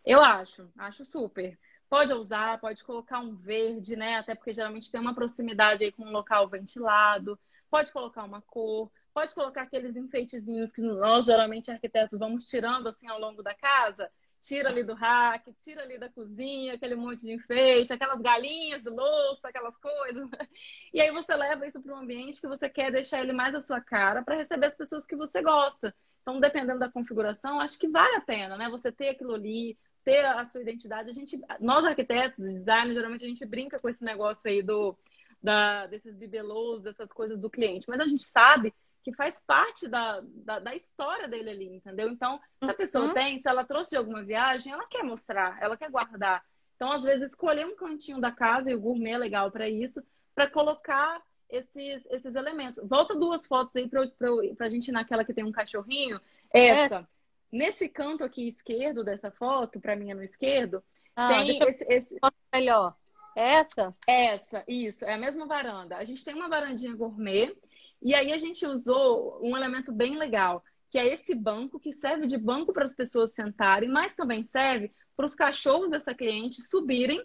Eu acho, acho super. Pode usar, pode colocar um verde, né? Até porque geralmente tem uma proximidade aí com um local ventilado. Pode colocar uma cor, pode colocar aqueles enfeitezinhos que nós, geralmente arquitetos, vamos tirando assim ao longo da casa, tira ali do rack, tira ali da cozinha, aquele monte de enfeite, aquelas galinhas de louça, aquelas coisas. E aí você leva isso para um ambiente que você quer deixar ele mais à sua cara para receber as pessoas que você gosta. Então, dependendo da configuração, acho que vale a pena, né? Você ter aquilo ali, ter a sua identidade. A gente, nós arquitetos, designers, geralmente a gente brinca com esse negócio aí do da, desses bibelôs, dessas coisas do cliente, mas a gente sabe que faz parte da, da, da, história dele ali, entendeu? Então, se a pessoa uhum. tem, se ela trouxe de alguma viagem, ela quer mostrar, ela quer guardar. Então, às vezes, escolher um cantinho da casa, e o gourmet é legal para isso, para colocar esses, esses elementos. Volta duas fotos aí para a gente ir naquela que tem um cachorrinho. Essa. Essa. Nesse canto aqui esquerdo dessa foto, para mim é no esquerdo, ah, tem esse, esse... melhor. Essa? Essa, isso. É a mesma varanda. A gente tem uma varandinha gourmet e aí a gente usou um elemento bem legal, que é esse banco que serve de banco para as pessoas sentarem, mas também serve para os cachorros dessa cliente subirem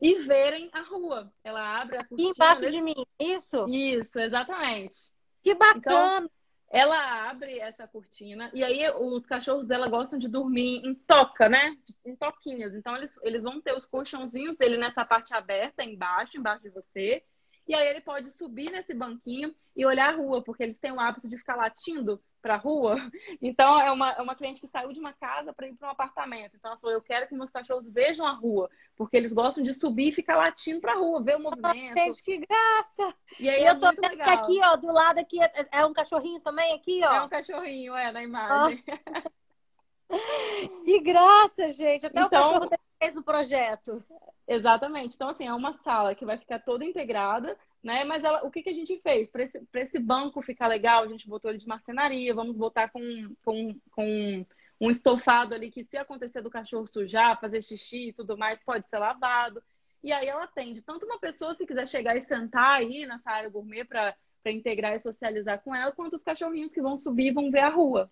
e verem a rua. Ela abre a cortina. embaixo desse... de mim, isso? Isso, exatamente. Que bacana! Então, ela abre essa cortina e aí os cachorros dela gostam de dormir em toca, né? Em toquinhas. Então eles, eles vão ter os colchãozinhos dele nessa parte aberta, embaixo, embaixo de você. E aí ele pode subir nesse banquinho e olhar a rua, porque eles têm o hábito de ficar latindo para a rua. Então, é uma, é uma cliente que saiu de uma casa para ir para um apartamento. Então, ela falou: Eu quero que meus cachorros vejam a rua, porque eles gostam de subir e ficar latindo para a rua, ver o movimento. Gente, que graça! E aí, e é eu tô vendo que aqui, ó, do lado aqui é, é, um cachorrinho também, aqui, ó. É um cachorrinho, é, na imagem. que graça, gente! Até então, o cachorro fez no projeto. Exatamente. Então, assim, é uma sala que vai ficar toda integrada, né? Mas ela, o que, que a gente fez? Para esse, esse banco ficar legal, a gente botou ele de marcenaria, vamos botar com, com, com um estofado ali que, se acontecer do cachorro sujar, fazer xixi e tudo mais, pode ser lavado. E aí ela atende tanto uma pessoa, se quiser chegar e sentar aí nessa área gourmet para integrar e socializar com ela, quanto os cachorrinhos que vão subir e vão ver a rua.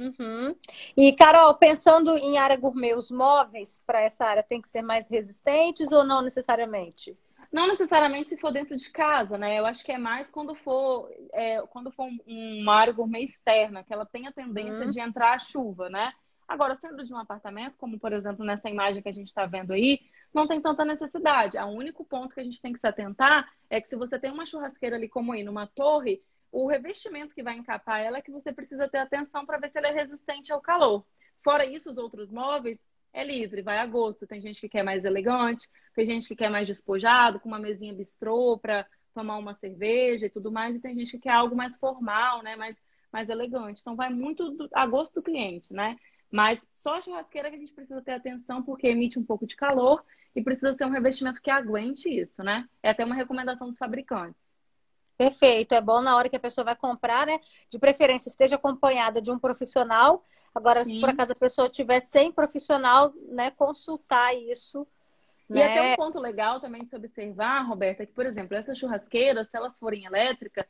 Uhum. E, Carol, pensando em área gourmet, os móveis para essa área tem que ser mais resistentes ou não necessariamente? Não necessariamente se for dentro de casa, né? Eu acho que é mais quando for, é, quando for uma área gourmet externa, que ela tem a tendência uhum. de entrar a chuva, né? Agora, sendo de um apartamento, como por exemplo nessa imagem que a gente está vendo aí, não tem tanta necessidade. O único ponto que a gente tem que se atentar é que se você tem uma churrasqueira ali como aí numa torre, o revestimento que vai encapar ela é que você precisa ter atenção para ver se ele é resistente ao calor. Fora isso, os outros móveis é livre, vai a gosto. Tem gente que quer mais elegante, tem gente que quer mais despojado, com uma mesinha bistrô para tomar uma cerveja e tudo mais, e tem gente que quer algo mais formal, né, mais, mais elegante. Então vai muito do, a gosto do cliente, né? Mas só a churrasqueira que a gente precisa ter atenção porque emite um pouco de calor e precisa ser um revestimento que aguente isso, né? É até uma recomendação dos fabricantes. Perfeito, é bom na hora que a pessoa vai comprar, né? De preferência, esteja acompanhada de um profissional. Agora, Sim. se por acaso a pessoa tiver sem profissional, né, consultar isso. E né? até um ponto legal também de se observar, Roberta, é que, por exemplo, essas churrasqueiras, se elas forem elétricas,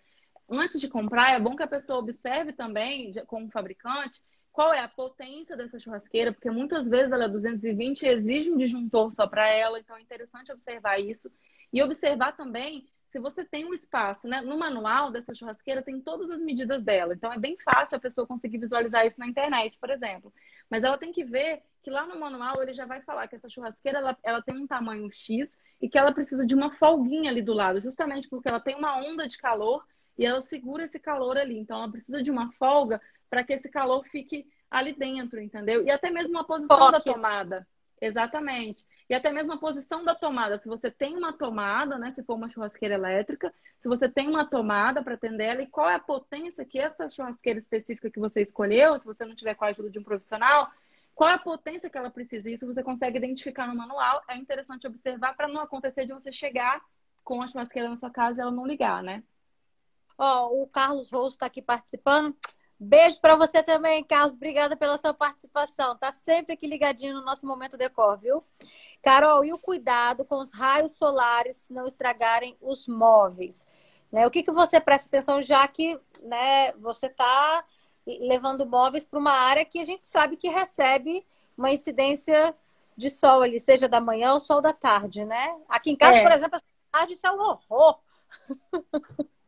antes de comprar, é bom que a pessoa observe também, com o fabricante, qual é a potência dessa churrasqueira, porque muitas vezes ela é 220 e exige um disjuntor só para ela, então é interessante observar isso. E observar também se você tem um espaço, né? No manual dessa churrasqueira tem todas as medidas dela. Então é bem fácil a pessoa conseguir visualizar isso na internet, por exemplo. Mas ela tem que ver que lá no manual ele já vai falar que essa churrasqueira ela, ela tem um tamanho X e que ela precisa de uma folguinha ali do lado, justamente porque ela tem uma onda de calor e ela segura esse calor ali. Então ela precisa de uma folga para que esse calor fique ali dentro, entendeu? E até mesmo a posição da tomada. Exatamente. E até mesmo a posição da tomada. Se você tem uma tomada, né? Se for uma churrasqueira elétrica, se você tem uma tomada para atender ela, e qual é a potência que essa churrasqueira específica que você escolheu, se você não tiver com a ajuda de um profissional, qual é a potência que ela precisa? Isso você consegue identificar no manual. É interessante observar para não acontecer de você chegar com a churrasqueira na sua casa e ela não ligar, né? Ó, oh, o Carlos Rosso está aqui participando. Beijo para você também, Carlos. Obrigada pela sua participação. Tá sempre aqui ligadinho no nosso momento decor, viu? Carol, e o cuidado com os raios solares não estragarem os móveis? Né? O que, que você presta atenção, já que né, você está levando móveis para uma área que a gente sabe que recebe uma incidência de sol ali, seja da manhã ou sol da tarde, né? Aqui em casa, é. por exemplo, a tarde isso é um horror.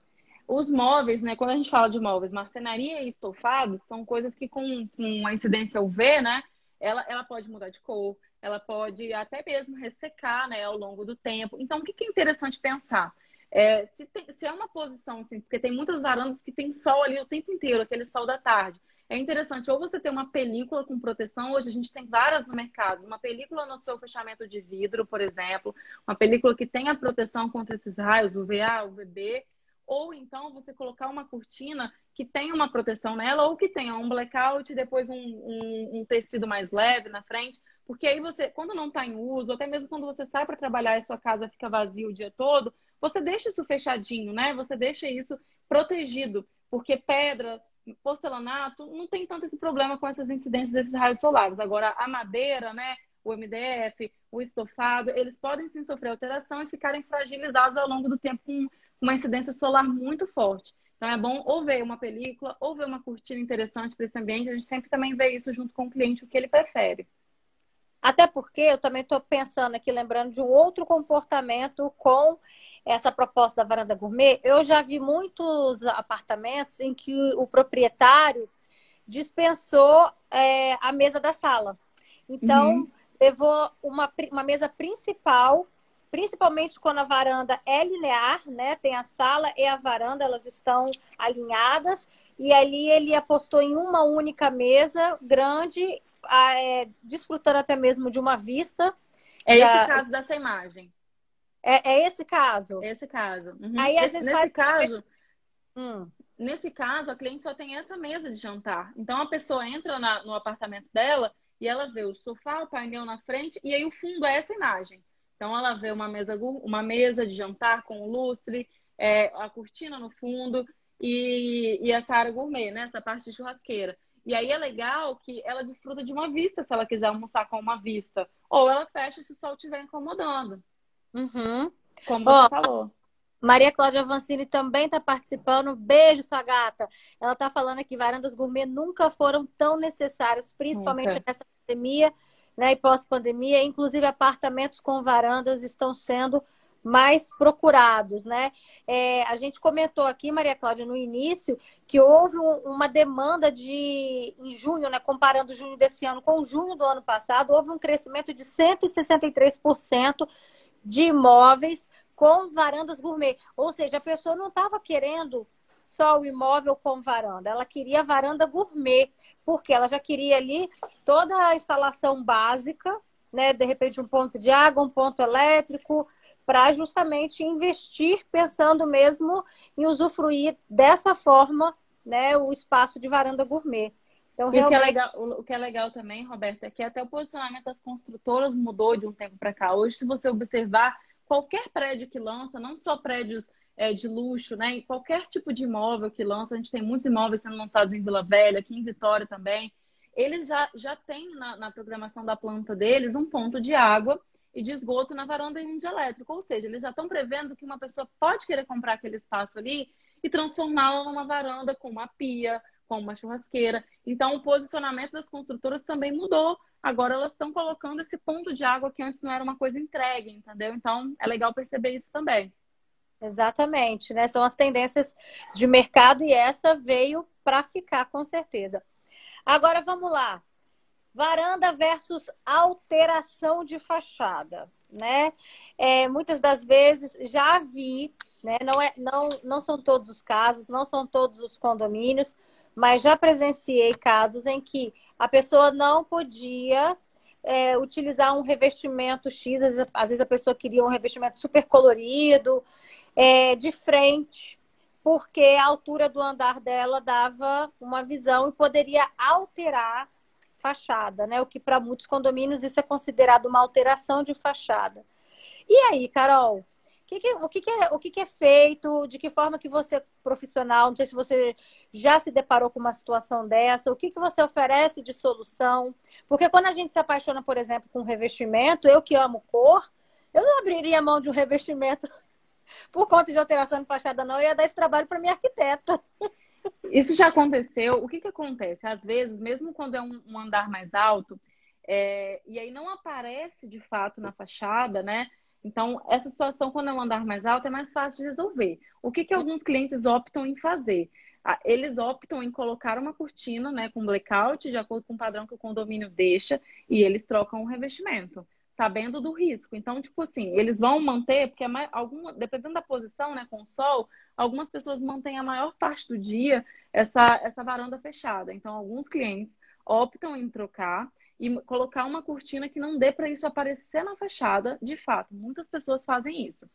Os móveis, né? Quando a gente fala de móveis, marcenaria e estofados são coisas que com, com a incidência UV, né? ela, ela pode mudar de cor, ela pode até mesmo ressecar né, ao longo do tempo. Então, o que, que é interessante pensar? É, se, tem, se, é uma posição, assim, porque tem muitas varandas que tem sol ali o tempo inteiro, aquele sol da tarde. É interessante, ou você ter uma película com proteção, hoje a gente tem várias no mercado, uma película no seu fechamento de vidro, por exemplo, uma película que tenha proteção contra esses raios, UVA, UVB, ou então você colocar uma cortina que tenha uma proteção nela, ou que tenha um blackout e depois um, um, um tecido mais leve na frente, porque aí você, quando não está em uso, até mesmo quando você sai para trabalhar e sua casa fica vazia o dia todo, você deixa isso fechadinho, né? Você deixa isso protegido, porque pedra, porcelanato não tem tanto esse problema com essas incidências desses raios solares. Agora, a madeira, né? O MDF, o estofado, eles podem sim sofrer alteração e ficarem fragilizados ao longo do tempo com uma incidência solar muito forte. Então é bom ou ver uma película ou ver uma cortina interessante para esse ambiente. A gente sempre também vê isso junto com o cliente, o que ele prefere. Até porque eu também estou pensando aqui, lembrando de um outro comportamento com essa proposta da varanda gourmet. Eu já vi muitos apartamentos em que o proprietário dispensou é, a mesa da sala. Então, uhum. levou uma, uma mesa principal, principalmente quando a varanda é linear, né? Tem a sala e a varanda, elas estão alinhadas. E ali ele apostou em uma única mesa grande é, desfrutando até mesmo de uma vista. É esse caso dessa imagem. É, é esse caso? Esse caso. Uhum. Aí, vezes, nesse faz... caso, hum. nesse caso, a cliente só tem essa mesa de jantar. Então, a pessoa entra na, no apartamento dela e ela vê o sofá, o painel na frente, e aí o fundo é essa imagem. Então, ela vê uma mesa, uma mesa de jantar com lustre, é, a cortina no fundo e, e essa área gourmet, né? Essa parte de churrasqueira. E aí é legal que ela desfruta de uma vista se ela quiser almoçar com uma vista. Ou ela fecha se o sol estiver incomodando. Uhum. Como você falou. Maria Cláudia Vancini também está participando. Beijo, sua gata. Ela está falando que varandas gourmet nunca foram tão necessárias, principalmente nessa pandemia né, e pós-pandemia. Inclusive, apartamentos com varandas estão sendo mais procurados, né? É, a gente comentou aqui, Maria Cláudia, no início, que houve um, uma demanda de, em junho, né? Comparando junho desse ano com junho do ano passado, houve um crescimento de 163% de imóveis com varandas gourmet. Ou seja, a pessoa não estava querendo só o imóvel com varanda, ela queria varanda gourmet, porque ela já queria ali toda a instalação básica, né? De repente, um ponto de água, um ponto elétrico, para justamente investir pensando mesmo em usufruir dessa forma né, o espaço de varanda gourmet. Então, realmente... o, que é legal, o que é legal também, Roberta, é que até o posicionamento das construtoras mudou de um tempo para cá. Hoje, se você observar qualquer prédio que lança, não só prédios é, de luxo, né? qualquer tipo de imóvel que lança, a gente tem muitos imóveis sendo lançados em Vila Velha, aqui em Vitória também. Eles já, já têm na, na programação da planta deles um ponto de água e de esgoto na varanda e um de elétrico. Ou seja, eles já estão prevendo que uma pessoa pode querer comprar aquele espaço ali e transformá-la numa varanda com uma pia, com uma churrasqueira. Então, o posicionamento das construtoras também mudou. Agora elas estão colocando esse ponto de água que antes não era uma coisa entregue, entendeu? Então, é legal perceber isso também. Exatamente, né? São as tendências de mercado e essa veio para ficar, com certeza. Agora vamos lá. Varanda versus alteração de fachada, né? É, muitas das vezes já vi, né? Não, é, não, não são todos os casos, não são todos os condomínios, mas já presenciei casos em que a pessoa não podia é, utilizar um revestimento X, às vezes, a pessoa queria um revestimento super colorido, é, de frente, porque a altura do andar dela dava uma visão e poderia alterar fachada, né? O que para muitos condomínios isso é considerado uma alteração de fachada. E aí, Carol, que que, o, que, que, é, o que, que é feito? De que forma que você, profissional, não sei se você já se deparou com uma situação dessa, o que, que você oferece de solução? Porque quando a gente se apaixona, por exemplo, com um revestimento, eu que amo cor, eu não abriria a mão de um revestimento por conta de alteração de fachada, não. Eu ia dar esse trabalho para minha arquiteta. Isso já aconteceu. O que, que acontece? Às vezes, mesmo quando é um, um andar mais alto, é, e aí não aparece de fato na fachada, né? Então, essa situação, quando é um andar mais alto, é mais fácil de resolver. O que, que alguns clientes optam em fazer? eles optam em colocar uma cortina, né, com blackout, de acordo com o padrão que o condomínio deixa, e eles trocam o revestimento, sabendo do risco. Então, tipo assim, eles vão manter, porque é dependendo da posição, né, com o sol, algumas pessoas mantêm a maior parte do dia essa, essa varanda fechada. Então, alguns clientes optam em trocar e colocar uma cortina que não dê para isso aparecer na fachada, de fato. Muitas pessoas fazem isso.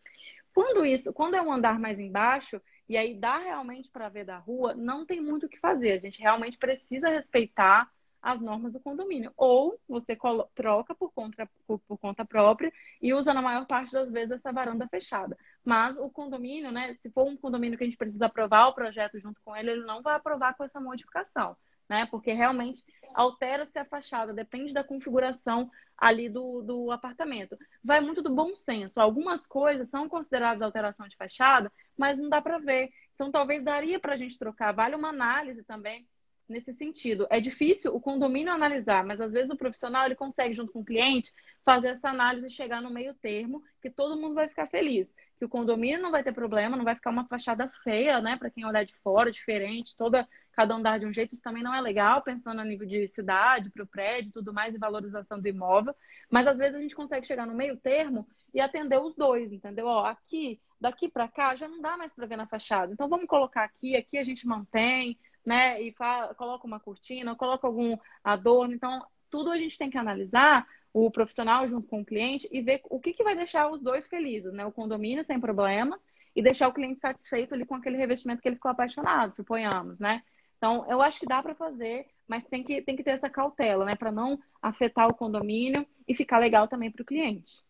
Quando isso, quando é um andar mais embaixo, e aí dá realmente para ver da rua, não tem muito o que fazer. A gente realmente precisa respeitar as normas do condomínio. Ou você troca por conta, por, conta própria e usa na maior parte das vezes essa varanda fechada. Mas o condomínio, né? Se for um condomínio que a gente precisa aprovar o projeto junto com ele, ele não vai aprovar com essa modificação né? Porque realmente altera-se a fachada, depende da configuração ali do, do apartamento. Vai muito do bom senso. Algumas coisas são consideradas alteração de fachada, mas não dá para ver. Então, talvez daria para a gente trocar. Vale uma análise também nesse sentido. É difícil o condomínio analisar, mas às vezes o profissional ele consegue, junto com o cliente, fazer essa análise e chegar no meio termo, que todo mundo vai ficar feliz. Que o condomínio não vai ter problema, não vai ficar uma fachada feia, né, para quem olhar de fora, diferente, toda cada andar de um jeito, isso também não é legal, pensando a nível de cidade, para o prédio, tudo mais, e valorização do imóvel. Mas às vezes a gente consegue chegar no meio termo e atender os dois, entendeu? Ó, aqui, daqui para cá, já não dá mais para ver na fachada. Então vamos colocar aqui, aqui a gente mantém, né? E fala, coloca uma cortina, coloca algum adorno. Então, tudo a gente tem que analisar o profissional junto com o cliente e ver o que, que vai deixar os dois felizes, né? O condomínio sem problema e deixar o cliente satisfeito ali com aquele revestimento que ele ficou apaixonado, suponhamos, né? Então, eu acho que dá para fazer, mas tem que, tem que ter essa cautela, né? Para não afetar o condomínio e ficar legal também para o cliente.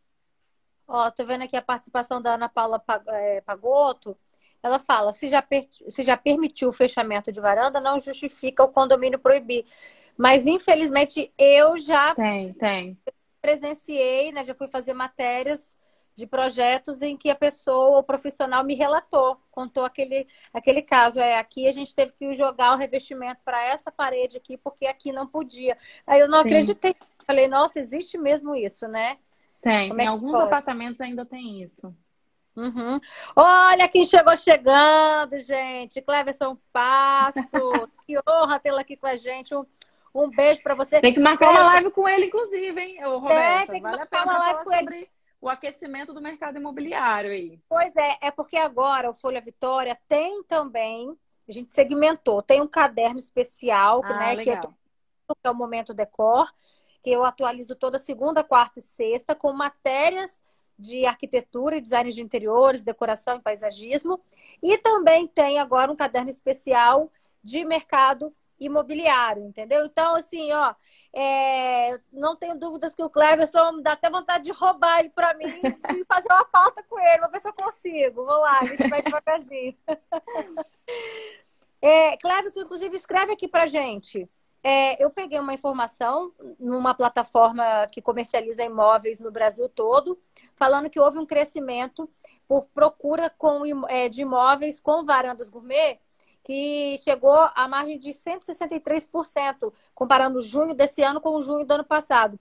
Ó, tô vendo aqui a participação da Ana Paula é, Pagotto. Ela fala: se já, se já permitiu o fechamento de varanda, não justifica o condomínio proibir. Mas, infelizmente, eu já tem, tem. Presenciei, né? Já fui fazer matérias de projetos em que a pessoa, o profissional, me relatou, contou aquele, aquele caso. É, aqui a gente teve que jogar o revestimento para essa parede aqui, porque aqui não podia. Aí eu não Sim. acreditei. Falei, nossa, existe mesmo isso, né? Tem, Como é em alguns pode? apartamentos ainda tem isso. Uhum. Olha quem chegou chegando, gente. Cleverson Passos. que honra tê-la aqui com a gente. Um, um beijo para você. Tem que marcar uma live com ele, inclusive, hein, Roberto? Tem, tem que vale marcar uma live com sobre... ele o aquecimento do mercado imobiliário aí. Pois é, é porque agora o Folha Vitória tem também, a gente segmentou, tem um caderno especial, ah, né, que é, que é o Momento Decor, que eu atualizo toda segunda, quarta e sexta com matérias de arquitetura e design de interiores, decoração e paisagismo. E também tem agora um caderno especial de mercado imobiliário, entendeu? Então, assim, ó, é, não tenho dúvidas que o Cleverson dá até vontade de roubar ele para mim e fazer uma pauta com ele. Vou ver se eu consigo. Vamos lá, a gente vai devagarzinho. É, Cleverson, inclusive, escreve aqui pra gente. É, eu peguei uma informação numa plataforma que comercializa imóveis no Brasil todo, falando que houve um crescimento por procura com, é, de imóveis com varandas gourmet que chegou à margem de 163%, comparando junho desse ano com junho do ano passado.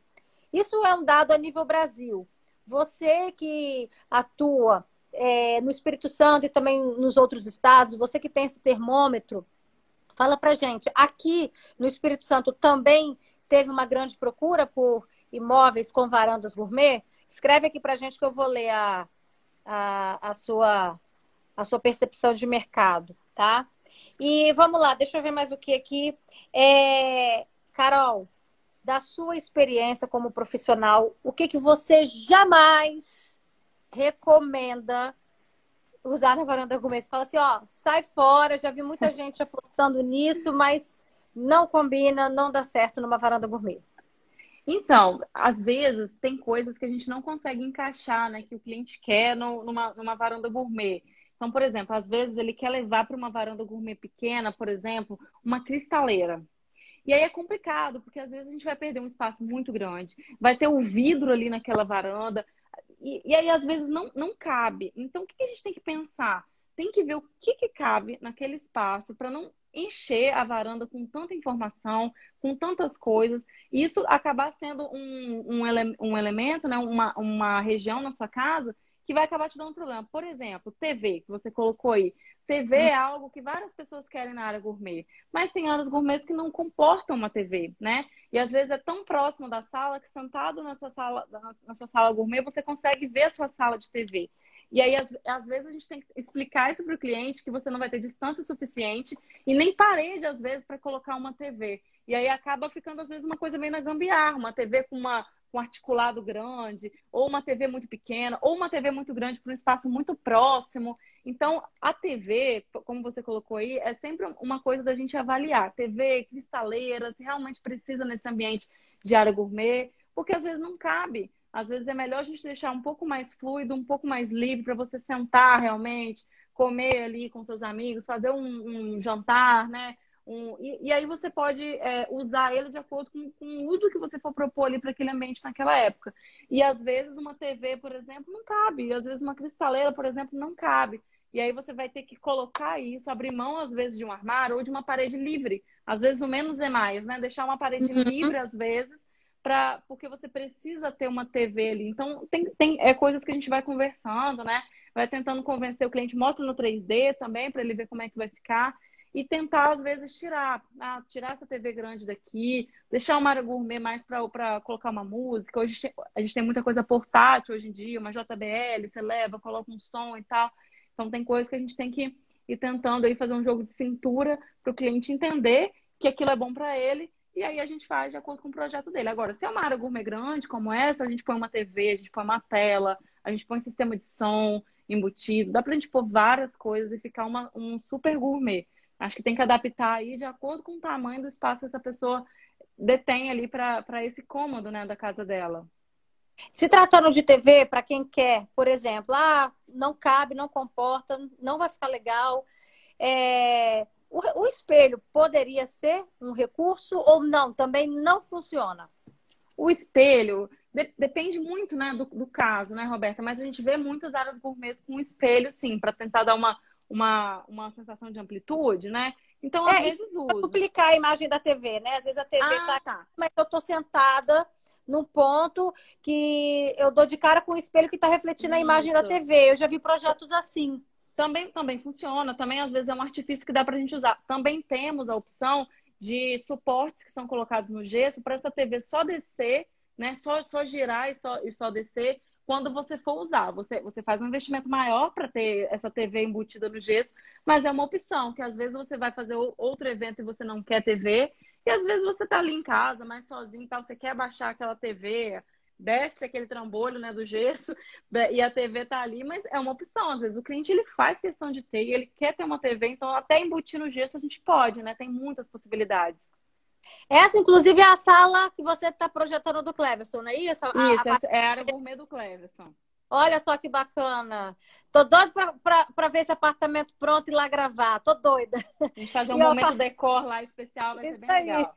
Isso é um dado a nível Brasil. Você que atua é, no Espírito Santo e também nos outros estados, você que tem esse termômetro, fala pra gente. Aqui no Espírito Santo também teve uma grande procura por imóveis com varandas gourmet? Escreve aqui pra gente que eu vou ler a, a, a, sua, a sua percepção de mercado, tá? E vamos lá, deixa eu ver mais o que aqui. É, Carol, da sua experiência como profissional, o que, que você jamais recomenda usar na varanda gourmet? Você fala assim, ó, sai fora, já vi muita gente apostando nisso, mas não combina, não dá certo numa varanda gourmet. Então, às vezes tem coisas que a gente não consegue encaixar, né, que o cliente quer no, numa, numa varanda gourmet. Então, por exemplo, às vezes ele quer levar para uma varanda gourmet pequena, por exemplo, uma cristaleira. E aí é complicado, porque às vezes a gente vai perder um espaço muito grande, vai ter o vidro ali naquela varanda, e, e aí às vezes não, não cabe. Então, o que a gente tem que pensar? Tem que ver o que, que cabe naquele espaço para não encher a varanda com tanta informação, com tantas coisas, e isso acabar sendo um, um, ele, um elemento, né, uma, uma região na sua casa que vai acabar te dando problema. Por exemplo, TV, que você colocou aí. TV é algo que várias pessoas querem na área gourmet, mas tem áreas gourmet que não comportam uma TV, né? E às vezes é tão próximo da sala que sentado na sua sala, na sua sala gourmet, você consegue ver a sua sala de TV. E aí, às, às vezes, a gente tem que explicar isso para o cliente que você não vai ter distância suficiente e nem parede, às vezes, para colocar uma TV. E aí acaba ficando, às vezes, uma coisa meio na gambiarra, uma TV com uma com articulado grande, ou uma TV muito pequena, ou uma TV muito grande para um espaço muito próximo. Então, a TV, como você colocou aí, é sempre uma coisa da gente avaliar. TV, cristaleira, se realmente precisa nesse ambiente de área gourmet, porque às vezes não cabe. Às vezes é melhor a gente deixar um pouco mais fluido, um pouco mais livre para você sentar realmente, comer ali com seus amigos, fazer um, um jantar, né? Um, e, e, aí você pode é, usar ele de acordo com, com, o uso que você for propor ali para aquele ambiente naquela época. E às vezes uma TV, por exemplo, não cabe. E às vezes uma cristaleira, por exemplo, não cabe. E aí você vai ter que colocar isso, abrir mão às vezes de um armário ou de uma parede livre. Às vezes o menos é mais, né? Deixar uma parede uhum. livre às vezes, pra, porque você precisa ter uma TV ali. Então tem, tem é coisas que a gente vai conversando, né? Vai tentando convencer o cliente, mostra no 3D também para ele ver como é que vai ficar e tentar, às vezes, tirar, ah, tirar essa TV grande daqui, deixar uma área gourmet mais para colocar uma música. Hoje a gente tem muita coisa portátil hoje em dia, uma JBL, você leva, coloca um som e tal. Então tem coisas que a gente tem que ir tentando aí fazer um jogo de cintura para o cliente entender que aquilo é bom para ele e aí a gente faz de acordo com o projeto dele. Agora, se é uma área gourmet grande como essa, a gente põe uma TV, a gente põe uma tela, a gente põe um sistema de som embutido, dá para a gente pôr várias coisas e ficar uma, um super gourmet. Acho que tem que adaptar aí de acordo com o tamanho do espaço que essa pessoa detém ali para esse cômodo né, da casa dela. Se tratando de TV, para quem quer, por exemplo, ah, não cabe, não comporta, não vai ficar legal. É... O, o, espelho poderia ser um recurso ou não? Também não funciona? O espelho de, depende muito né, do, do, caso, né, Roberta? Mas a gente vê muitas áreas gourmet com espelho, sim, para tentar dar uma, uma, uma sensação de amplitude, né? Então, às é, vezes usa. duplicar a imagem da TV, né? Às vezes a TV ah, tá, tá. mas eu tô sentada num ponto que eu dou de cara com o espelho que está refletindo Isso. a imagem da TV. Eu já vi projetos assim. Também, também funciona. Também, às vezes, é um artifício que dá para a gente usar. Também temos a opção de suportes que são colocados no gesso para essa TV só descer, né? Só, só girar e só, e só descer quando você for usar. Você, você faz um investimento maior para ter essa TV embutida no gesso, mas é uma opção, que às vezes você vai fazer outro evento e você não quer TV, e às vezes você está ali em casa, mais sozinho tal, você quer baixar aquela TV, desce aquele trambolho né, do gesso e a TV está ali, mas é uma opção. Às vezes o cliente ele faz questão de ter e ele quer ter uma TV, então até embutir no gesso a gente pode, né? Tem muitas possibilidades. Essa, inclusive, é a sala que você está projetando do Cleverson, não é isso? A, isso, a... é a área gourmet do Cleverson. Olha só que bacana. Tô doida para ver esse apartamento pronto e lá gravar. Tô doida. A gente fazer um e momento eu... decor lá especial, vai Isso ser bem aí. legal.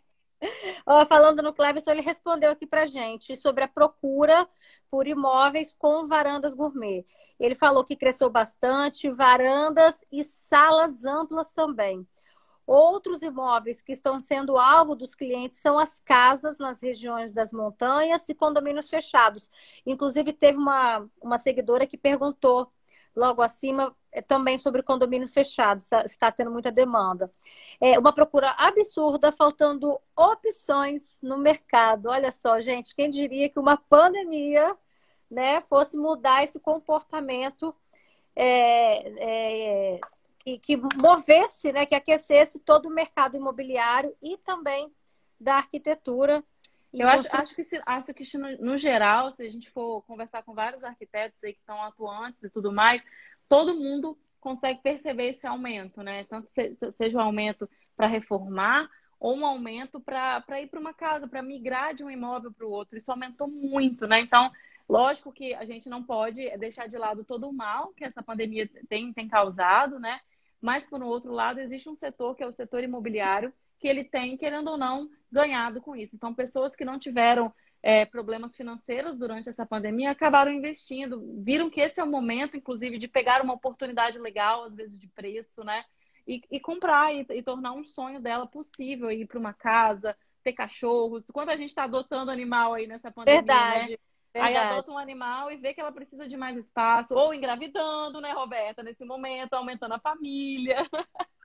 Ó, falando no Cleverson, ele respondeu aqui pra gente sobre a procura por imóveis com varandas gourmet. Ele falou que cresceu bastante, varandas e salas amplas também. Outros imóveis que estão sendo alvo dos clientes são as casas nas regiões das montanhas e condomínios fechados. Inclusive, teve uma, uma seguidora que perguntou logo acima é, também sobre condomínio fechado, está tendo muita demanda. É uma procura absurda, faltando opções no mercado. Olha só, gente, quem diria que uma pandemia né, fosse mudar esse comportamento é, é, que, que movesse, né, que aquecesse todo o mercado imobiliário e também da arquitetura. Eu acho, acho, que, acho que no, no, geral, se a gente for conversar com vários arquitetos aí que estão atuantes e tudo mais, todo mundo consegue perceber esse aumento, né? Tanto seja um aumento para reformar ou um aumento para ir para uma casa, para migrar de um imóvel para o outro. Isso aumentou muito, né? Então, lógico que a gente não pode deixar de lado todo o mal que essa pandemia tem, tem causado, né? Mas, por outro lado, existe um setor que é o setor imobiliário, que ele tem, querendo ou não, ganhado com isso. Então, pessoas que não tiveram é, problemas financeiros durante essa pandemia acabaram investindo, viram que esse é o momento, inclusive, de pegar uma oportunidade legal, às vezes de preço, né? E, e comprar e, e, tornar um sonho dela possível, ir para uma casa, ter cachorros. Quando a gente está adotando animal aí nessa pandemia, né? Verdade. Né? Verdade. Aí adota um animal e vê que ela precisa de mais espaço, ou engravidando, né, Roberta, nesse momento, aumentando a família.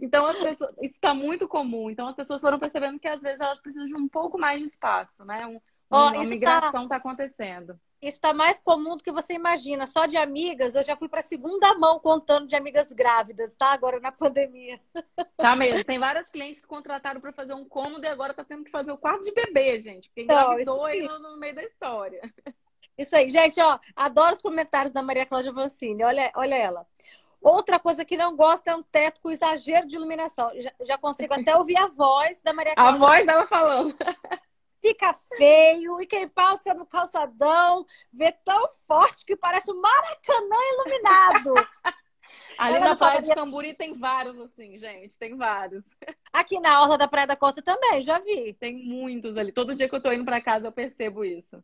Então, as pessoas, isso está muito comum. Então, as pessoas foram percebendo que às vezes elas precisam de um pouco mais de espaço, né? Um, oh, uma migração está tá acontecendo. Isso está mais comum do que você imagina. Só de amigas, eu já fui para segunda mão contando de amigas grávidas, tá? Agora na pandemia. Tá mesmo. Tem várias clientes que contrataram para fazer um cômodo e agora tá tendo que fazer o quarto de bebê, gente. Porque engravidou aí no, no meio da história. Isso aí, gente, ó, adoro os comentários da Maria Cláudia Vancini. Olha, olha ela. Outra coisa que não gosta é um teto com exagero de iluminação. Já, já consigo até ouvir a voz da Maria Cláudia. A voz dela falando. Fica feio e quem passa no calçadão vê tão forte que parece um Maracanã iluminado. Ali Ela na Praia de Camburi tem vários, assim, gente. Tem vários. Aqui na Orla da Praia da Costa também, já vi. Tem muitos ali. Todo dia que eu tô indo para casa eu percebo isso.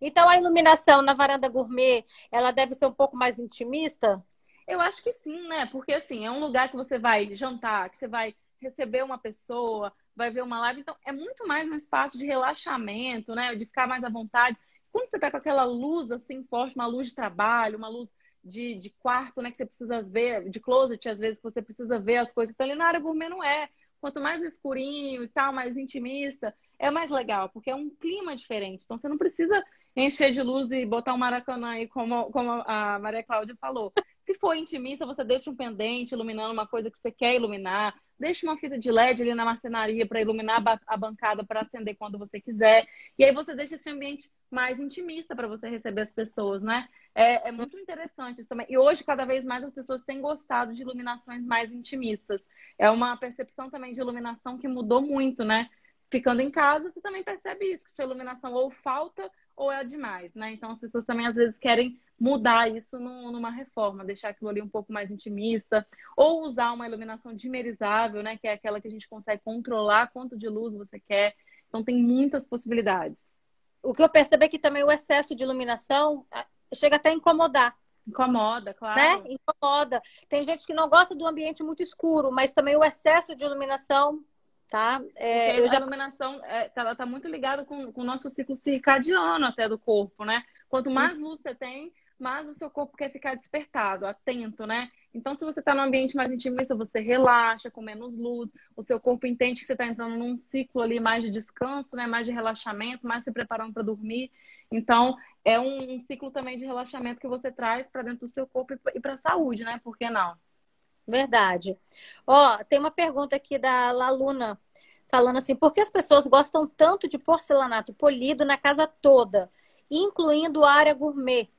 Então a iluminação na varanda gourmet, ela deve ser um pouco mais intimista? Eu acho que sim, né? Porque assim, é um lugar que você vai jantar, que você vai receber uma pessoa, vai ver uma live. Então, é muito mais um espaço de relaxamento, né? De ficar mais à vontade. Quando você tá com aquela luz assim forte, uma luz de trabalho, uma luz de, de quarto, né? Que você precisa ver, de closet, às vezes, que você precisa ver as coisas. Então, ali na área gourmet não é. Quanto mais escurinho e tal, mais intimista, é mais legal, porque é um clima diferente. Então, você não precisa encher de luz e botar um maracanã aí, como, como a Maria Cláudia falou. Se for intimista, você deixa um pendente iluminando uma coisa que você quer iluminar. Deixa uma fita de LED ali na marcenaria para iluminar a bancada para acender quando você quiser. E aí você deixa esse ambiente mais intimista para você receber as pessoas, né? É, é, muito interessante isso também. E hoje, cada vez mais, as pessoas têm gostado de iluminações mais intimistas. É uma percepção também de iluminação que mudou muito, né? Ficando em casa, você também percebe isso, que sua iluminação ou falta ou é demais, né? Então as pessoas também às vezes querem mudar isso no, numa reforma, deixar aquilo ali um pouco mais intimista, ou usar uma iluminação dimerizável, né? Que é aquela que a gente consegue controlar quanto de luz você quer. Então tem muitas possibilidades. O que eu percebo é que também o excesso de iluminação ah, chega até a incomodar. Incomoda, claro. Né? Incomoda. Tem gente que não gosta do ambiente muito escuro, mas também o excesso de iluminação tá? É, eu já... A iluminação é, tá, ela tá muito ligada com, com o nosso ciclo circadiano até do corpo, né? Quanto mais luz você tem, mais o seu corpo quer ficar despertado, atento, né? Então, se você está num ambiente mais intimista, você relaxa, com menos luz, o seu corpo entende que você está entrando num ciclo ali mais de descanso, né? Mais de relaxamento, mais se preparando para dormir. Então, é um, um, ciclo também de relaxamento que você traz para dentro do seu corpo e para a saúde, né? Por que não? Verdade. Ó, tem uma pergunta aqui da Laluna falando assim: por que as pessoas gostam tanto de porcelanato polido na casa toda, incluindo a área gourmet?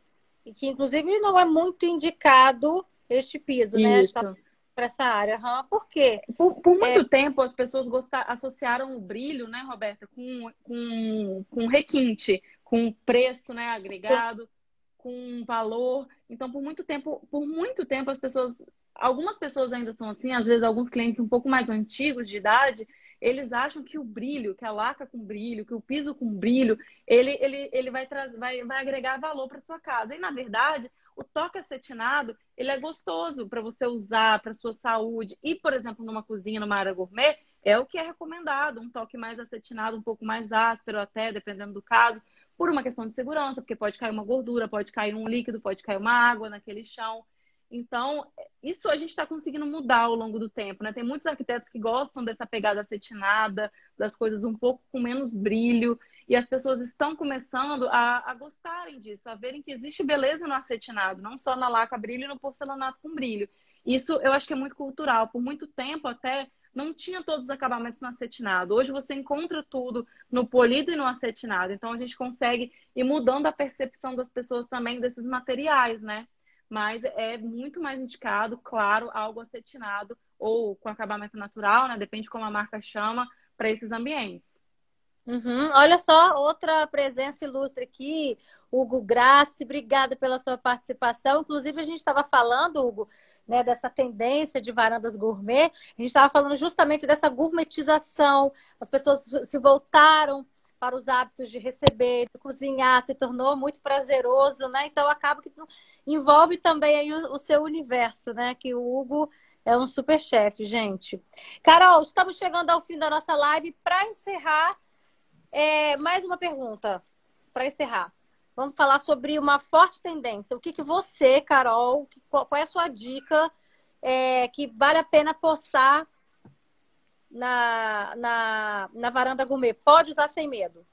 E que, inclusive, não é muito indicado este piso, né? Isso. né? Para essa área. Uhum. Por quê? Por, por muito é... tempo, as pessoas gostar, associaram o brilho, né, Roberta, com, com, com requinte, com preço né, agregado, com valor. Então, por muito tempo, por muito tempo, as pessoas algumas pessoas ainda são assim, às vezes alguns clientes um pouco mais antigos de idade, eles acham que o brilho, que a laca com brilho, que o piso com brilho, ele, ele, ele vai, trazer, vai, vai agregar valor para sua casa. E, na verdade, o toque acetinado, ele é gostoso para você usar para sua saúde. E, por exemplo, numa cozinha, numa área gourmet, é o que é recomendado, um toque mais acetinado, um pouco mais áspero até, dependendo do caso, por uma questão de segurança, porque pode cair uma gordura, pode cair um líquido, pode cair uma água naquele chão. Então, isso a gente está conseguindo mudar ao longo do tempo, né? Tem muitos arquitetos que gostam dessa pegada acetinada, das coisas um pouco com menos brilho, e as pessoas estão começando a, a gostarem disso, a verem que existe beleza no acetinado, não só na laca brilho e no porcelanato com brilho. Isso eu acho que é muito cultural. Por muito tempo até não tinha todos os acabamentos no acetinado. Hoje você encontra tudo no polido e no acetinado. Então a gente consegue ir mudando a percepção das pessoas também desses materiais, né? Mas é muito mais indicado, claro, algo acetinado ou com acabamento natural, né? Depende como a marca chama, para esses ambientes. Uhum. Olha só, outra presença ilustre aqui, Hugo Grassi, obrigada pela sua participação. Inclusive, a gente estava falando, Hugo, né, dessa tendência de varandas gourmet, a gente estava falando justamente dessa gourmetização, as pessoas se voltaram para os hábitos de receber, de cozinhar, se tornou muito prazeroso, né? Então acaba que envolve também aí o, o seu universo, né? Que o Hugo é um super chefe, gente. Carol, estamos chegando ao fim da nossa live. Para encerrar, é, mais uma pergunta. para encerrar, vamos falar sobre uma forte tendência. O que, que você, Carol, qual, é a sua dica é, que vale a pena postar na, na, na varanda gourmet? Pode usar sem medo.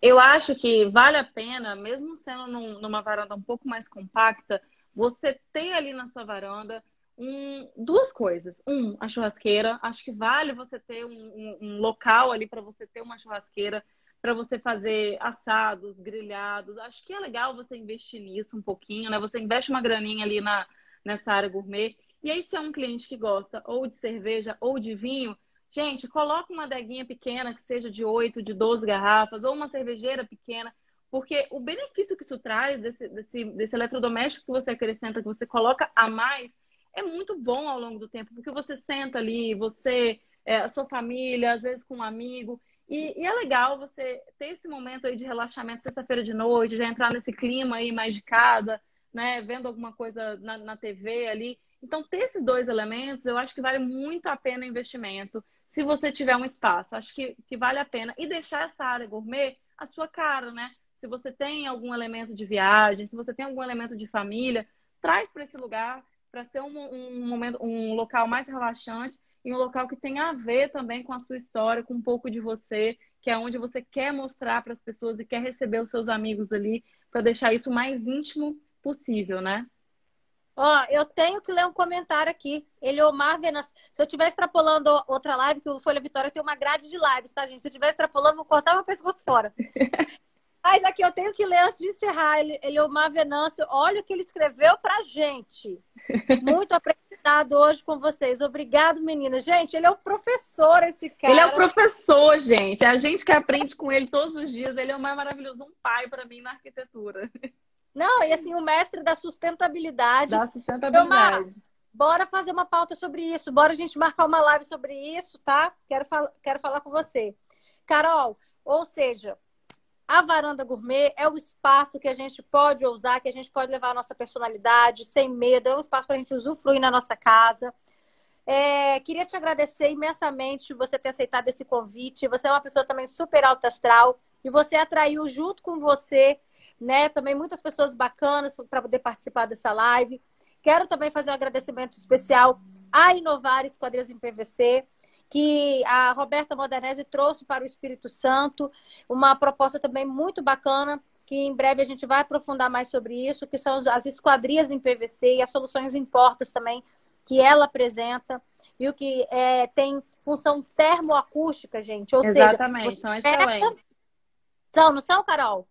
Eu acho que vale a pena, mesmo sendo num, numa varanda um pouco mais compacta, você ter ali na sua varanda um, duas coisas. Um, a churrasqueira. Acho que vale você ter um, um, um local ali para você ter uma churrasqueira para você fazer assados, grelhados. Acho que é legal você investir nisso um pouquinho, né? Você investe uma graninha ali na, nessa área gourmet. E aí, se é um cliente que gosta ou de cerveja ou de vinho, gente, coloca uma adeguinha pequena, que seja de 8, de 12 garrafas, ou uma cervejeira pequena, porque o benefício que isso traz desse, desse, desse eletrodoméstico que você acrescenta, que você coloca a mais, é muito bom ao longo do tempo, porque você senta ali, você, é, a sua família, às vezes com um amigo, e, e, é legal você ter esse momento aí de relaxamento sexta-feira de noite, já entrar nesse clima aí mais de casa, né, vendo alguma coisa na, na TV ali. Então, ter esses dois elementos, eu acho que vale muito a pena o investimento, se você tiver um espaço. Acho que, que vale a pena. E deixar essa área gourmet a sua cara, né? Se você tem algum elemento de viagem, se você tem algum elemento de família, traz para esse lugar para ser um, um, momento, um local mais relaxante e um local que tenha a ver também com a sua história, com um pouco de você, que é onde você quer mostrar para as pessoas e quer receber os seus amigos ali, para deixar isso o mais íntimo possível, né? Ó, eu tenho que ler um comentário aqui. Ele, Omar Venas. Se eu estiver extrapolando outra live, que o Folha Vitória tem uma grade de lives, tá, gente? Se eu estiver extrapolando, vou cortar meu pescoço fora. Mas aqui eu tenho que ler antes de encerrar. Ele, ele Omar Venâncio, olha o que ele escreveu pra gente. Muito apreciado hoje com vocês. Obrigado, meninas. Gente, ele é o professor, esse cara. Ele é o professor, gente. É a gente que aprende com ele todos os dias. Ele é o mais maravilhoso, um pai para mim na arquitetura. Não, e assim, o mestre da sustentabilidade. Da sustentabilidade. Omar, bora fazer uma pauta sobre isso. Bora a gente marcar uma live sobre isso, tá? Quero, fal quero falar com você. Carol, ou seja, a varanda gourmet é o espaço que a gente pode usar, que a gente pode levar a nossa personalidade sem medo, é um espaço para a gente usufruir na nossa casa. É, queria te agradecer imensamente você ter aceitado esse convite. Você é uma pessoa também super alta astral e você atraiu junto com você, né, também muitas pessoas bacanas para poder participar dessa live. Quero também fazer um agradecimento especial a Inovar Esquadrias em PVC que a Roberta Modernese trouxe para o Espírito Santo, uma proposta também muito bacana, que em breve a gente vai aprofundar mais sobre isso, que são as esquadrias em PVC e as soluções em portas também que ela apresenta, viu? Que é, tem função termoacústica, gente. Ou Exatamente, seja, são excelentes. São, não são, Carol?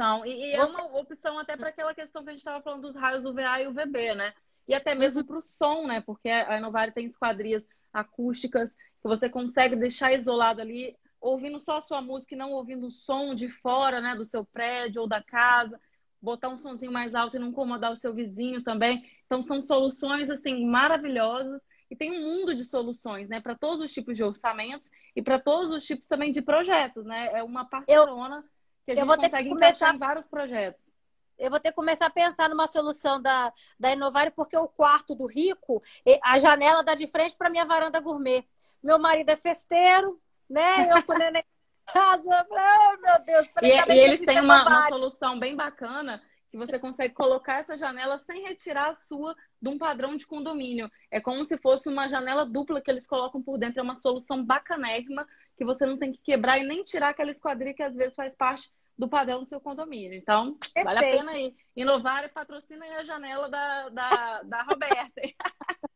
São, e, e é você... é uma opção até para aquela questão que a gente estava falando dos raios UVA e UVB, né? E até mesmo uhum. para o som, né? Porque a Inovari tem esquadrias acústicas que você consegue deixar isolado ali, ouvindo só a sua música e não ouvindo o som de fora, né, do seu prédio ou da casa, botar um sonzinho mais alto e não incomodar o seu vizinho também. Então são soluções assim maravilhosas e tem um mundo de soluções, né, para todos os tipos de orçamentos e para todos os tipos também de projetos, né? É uma parcerona eu, que a gente consegue que começar... em vários projetos eu vou ter que começar a pensar numa solução da, da Inovar, porque o quarto do rico, a janela dá de frente para minha varanda gourmet. Meu marido é festeiro, né? Eu com neném em casa. Oh, meu Deus. E, e eles têm uma, uma solução bem bacana que você consegue colocar essa janela sem retirar a sua de um padrão de condomínio. É como se fosse uma janela dupla que eles colocam por dentro. É uma solução bacanérrima que você não tem que quebrar e nem tirar aquela esquadrilha que às vezes faz parte do padrão do seu condomínio. Então, Perfeito. vale a pena aí. Inovar e patrocina aí a janela da, da, da Roberta.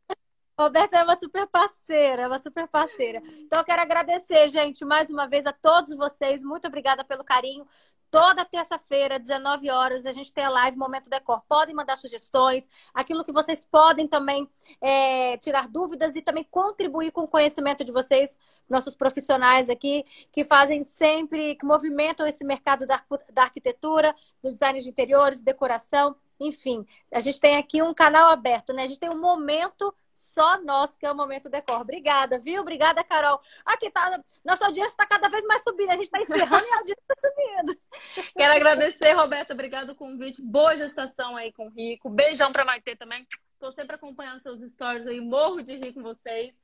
Roberta é uma super parceira, é uma super parceira. Então, eu quero agradecer, gente, mais uma vez a todos vocês. Muito obrigada pelo carinho. Toda terça-feira, 19 horas, a gente tem a live Momento Decor. Podem mandar sugestões, aquilo que vocês podem também é, tirar dúvidas e também contribuir com o conhecimento de vocês, nossos profissionais aqui, que fazem sempre, que movimentam esse mercado da, da arquitetura, do design de interiores, decoração. Enfim, a gente tem aqui um canal aberto, né? A gente tem um momento só nosso, que é o momento decor. Obrigada, viu? Obrigada, Carol. Aqui tá, nossa audiência está cada vez mais subindo. A gente está encerrando e a audiência está subindo. Quero agradecer, Roberta. Obrigado pelo convite. Boa gestação aí com o Rico. Beijão para Maite também. Estou sempre acompanhando seus stories aí. Morro de rir com vocês.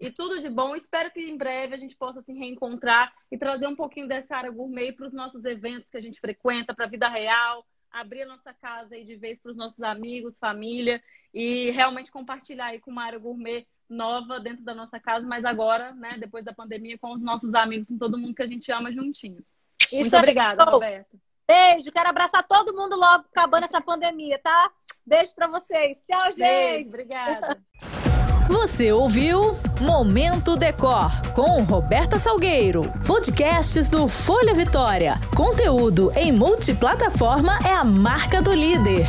E tudo de bom. Espero que em breve a gente possa se reencontrar e trazer um pouquinho dessa área gourmet para os nossos eventos que a gente frequenta, para a vida real, abrir a nossa casa aí de vez para os nossos amigos, família e realmente compartilhar aí com uma área gourmet nova dentro da nossa casa, mas agora, né, depois da pandemia, com os nossos amigos, com todo mundo que a gente ama juntinho. Isso Muito obrigada, Roberto. Beijo, quero abraçar todo mundo logo acabando essa pandemia, tá? Beijo para vocês. Tchau, gente. Beijo, obrigada. Você ouviu Momento Decor com Roberta Salgueiro. Podcasts do Folha Vitória. Conteúdo em multiplataforma é a marca do líder.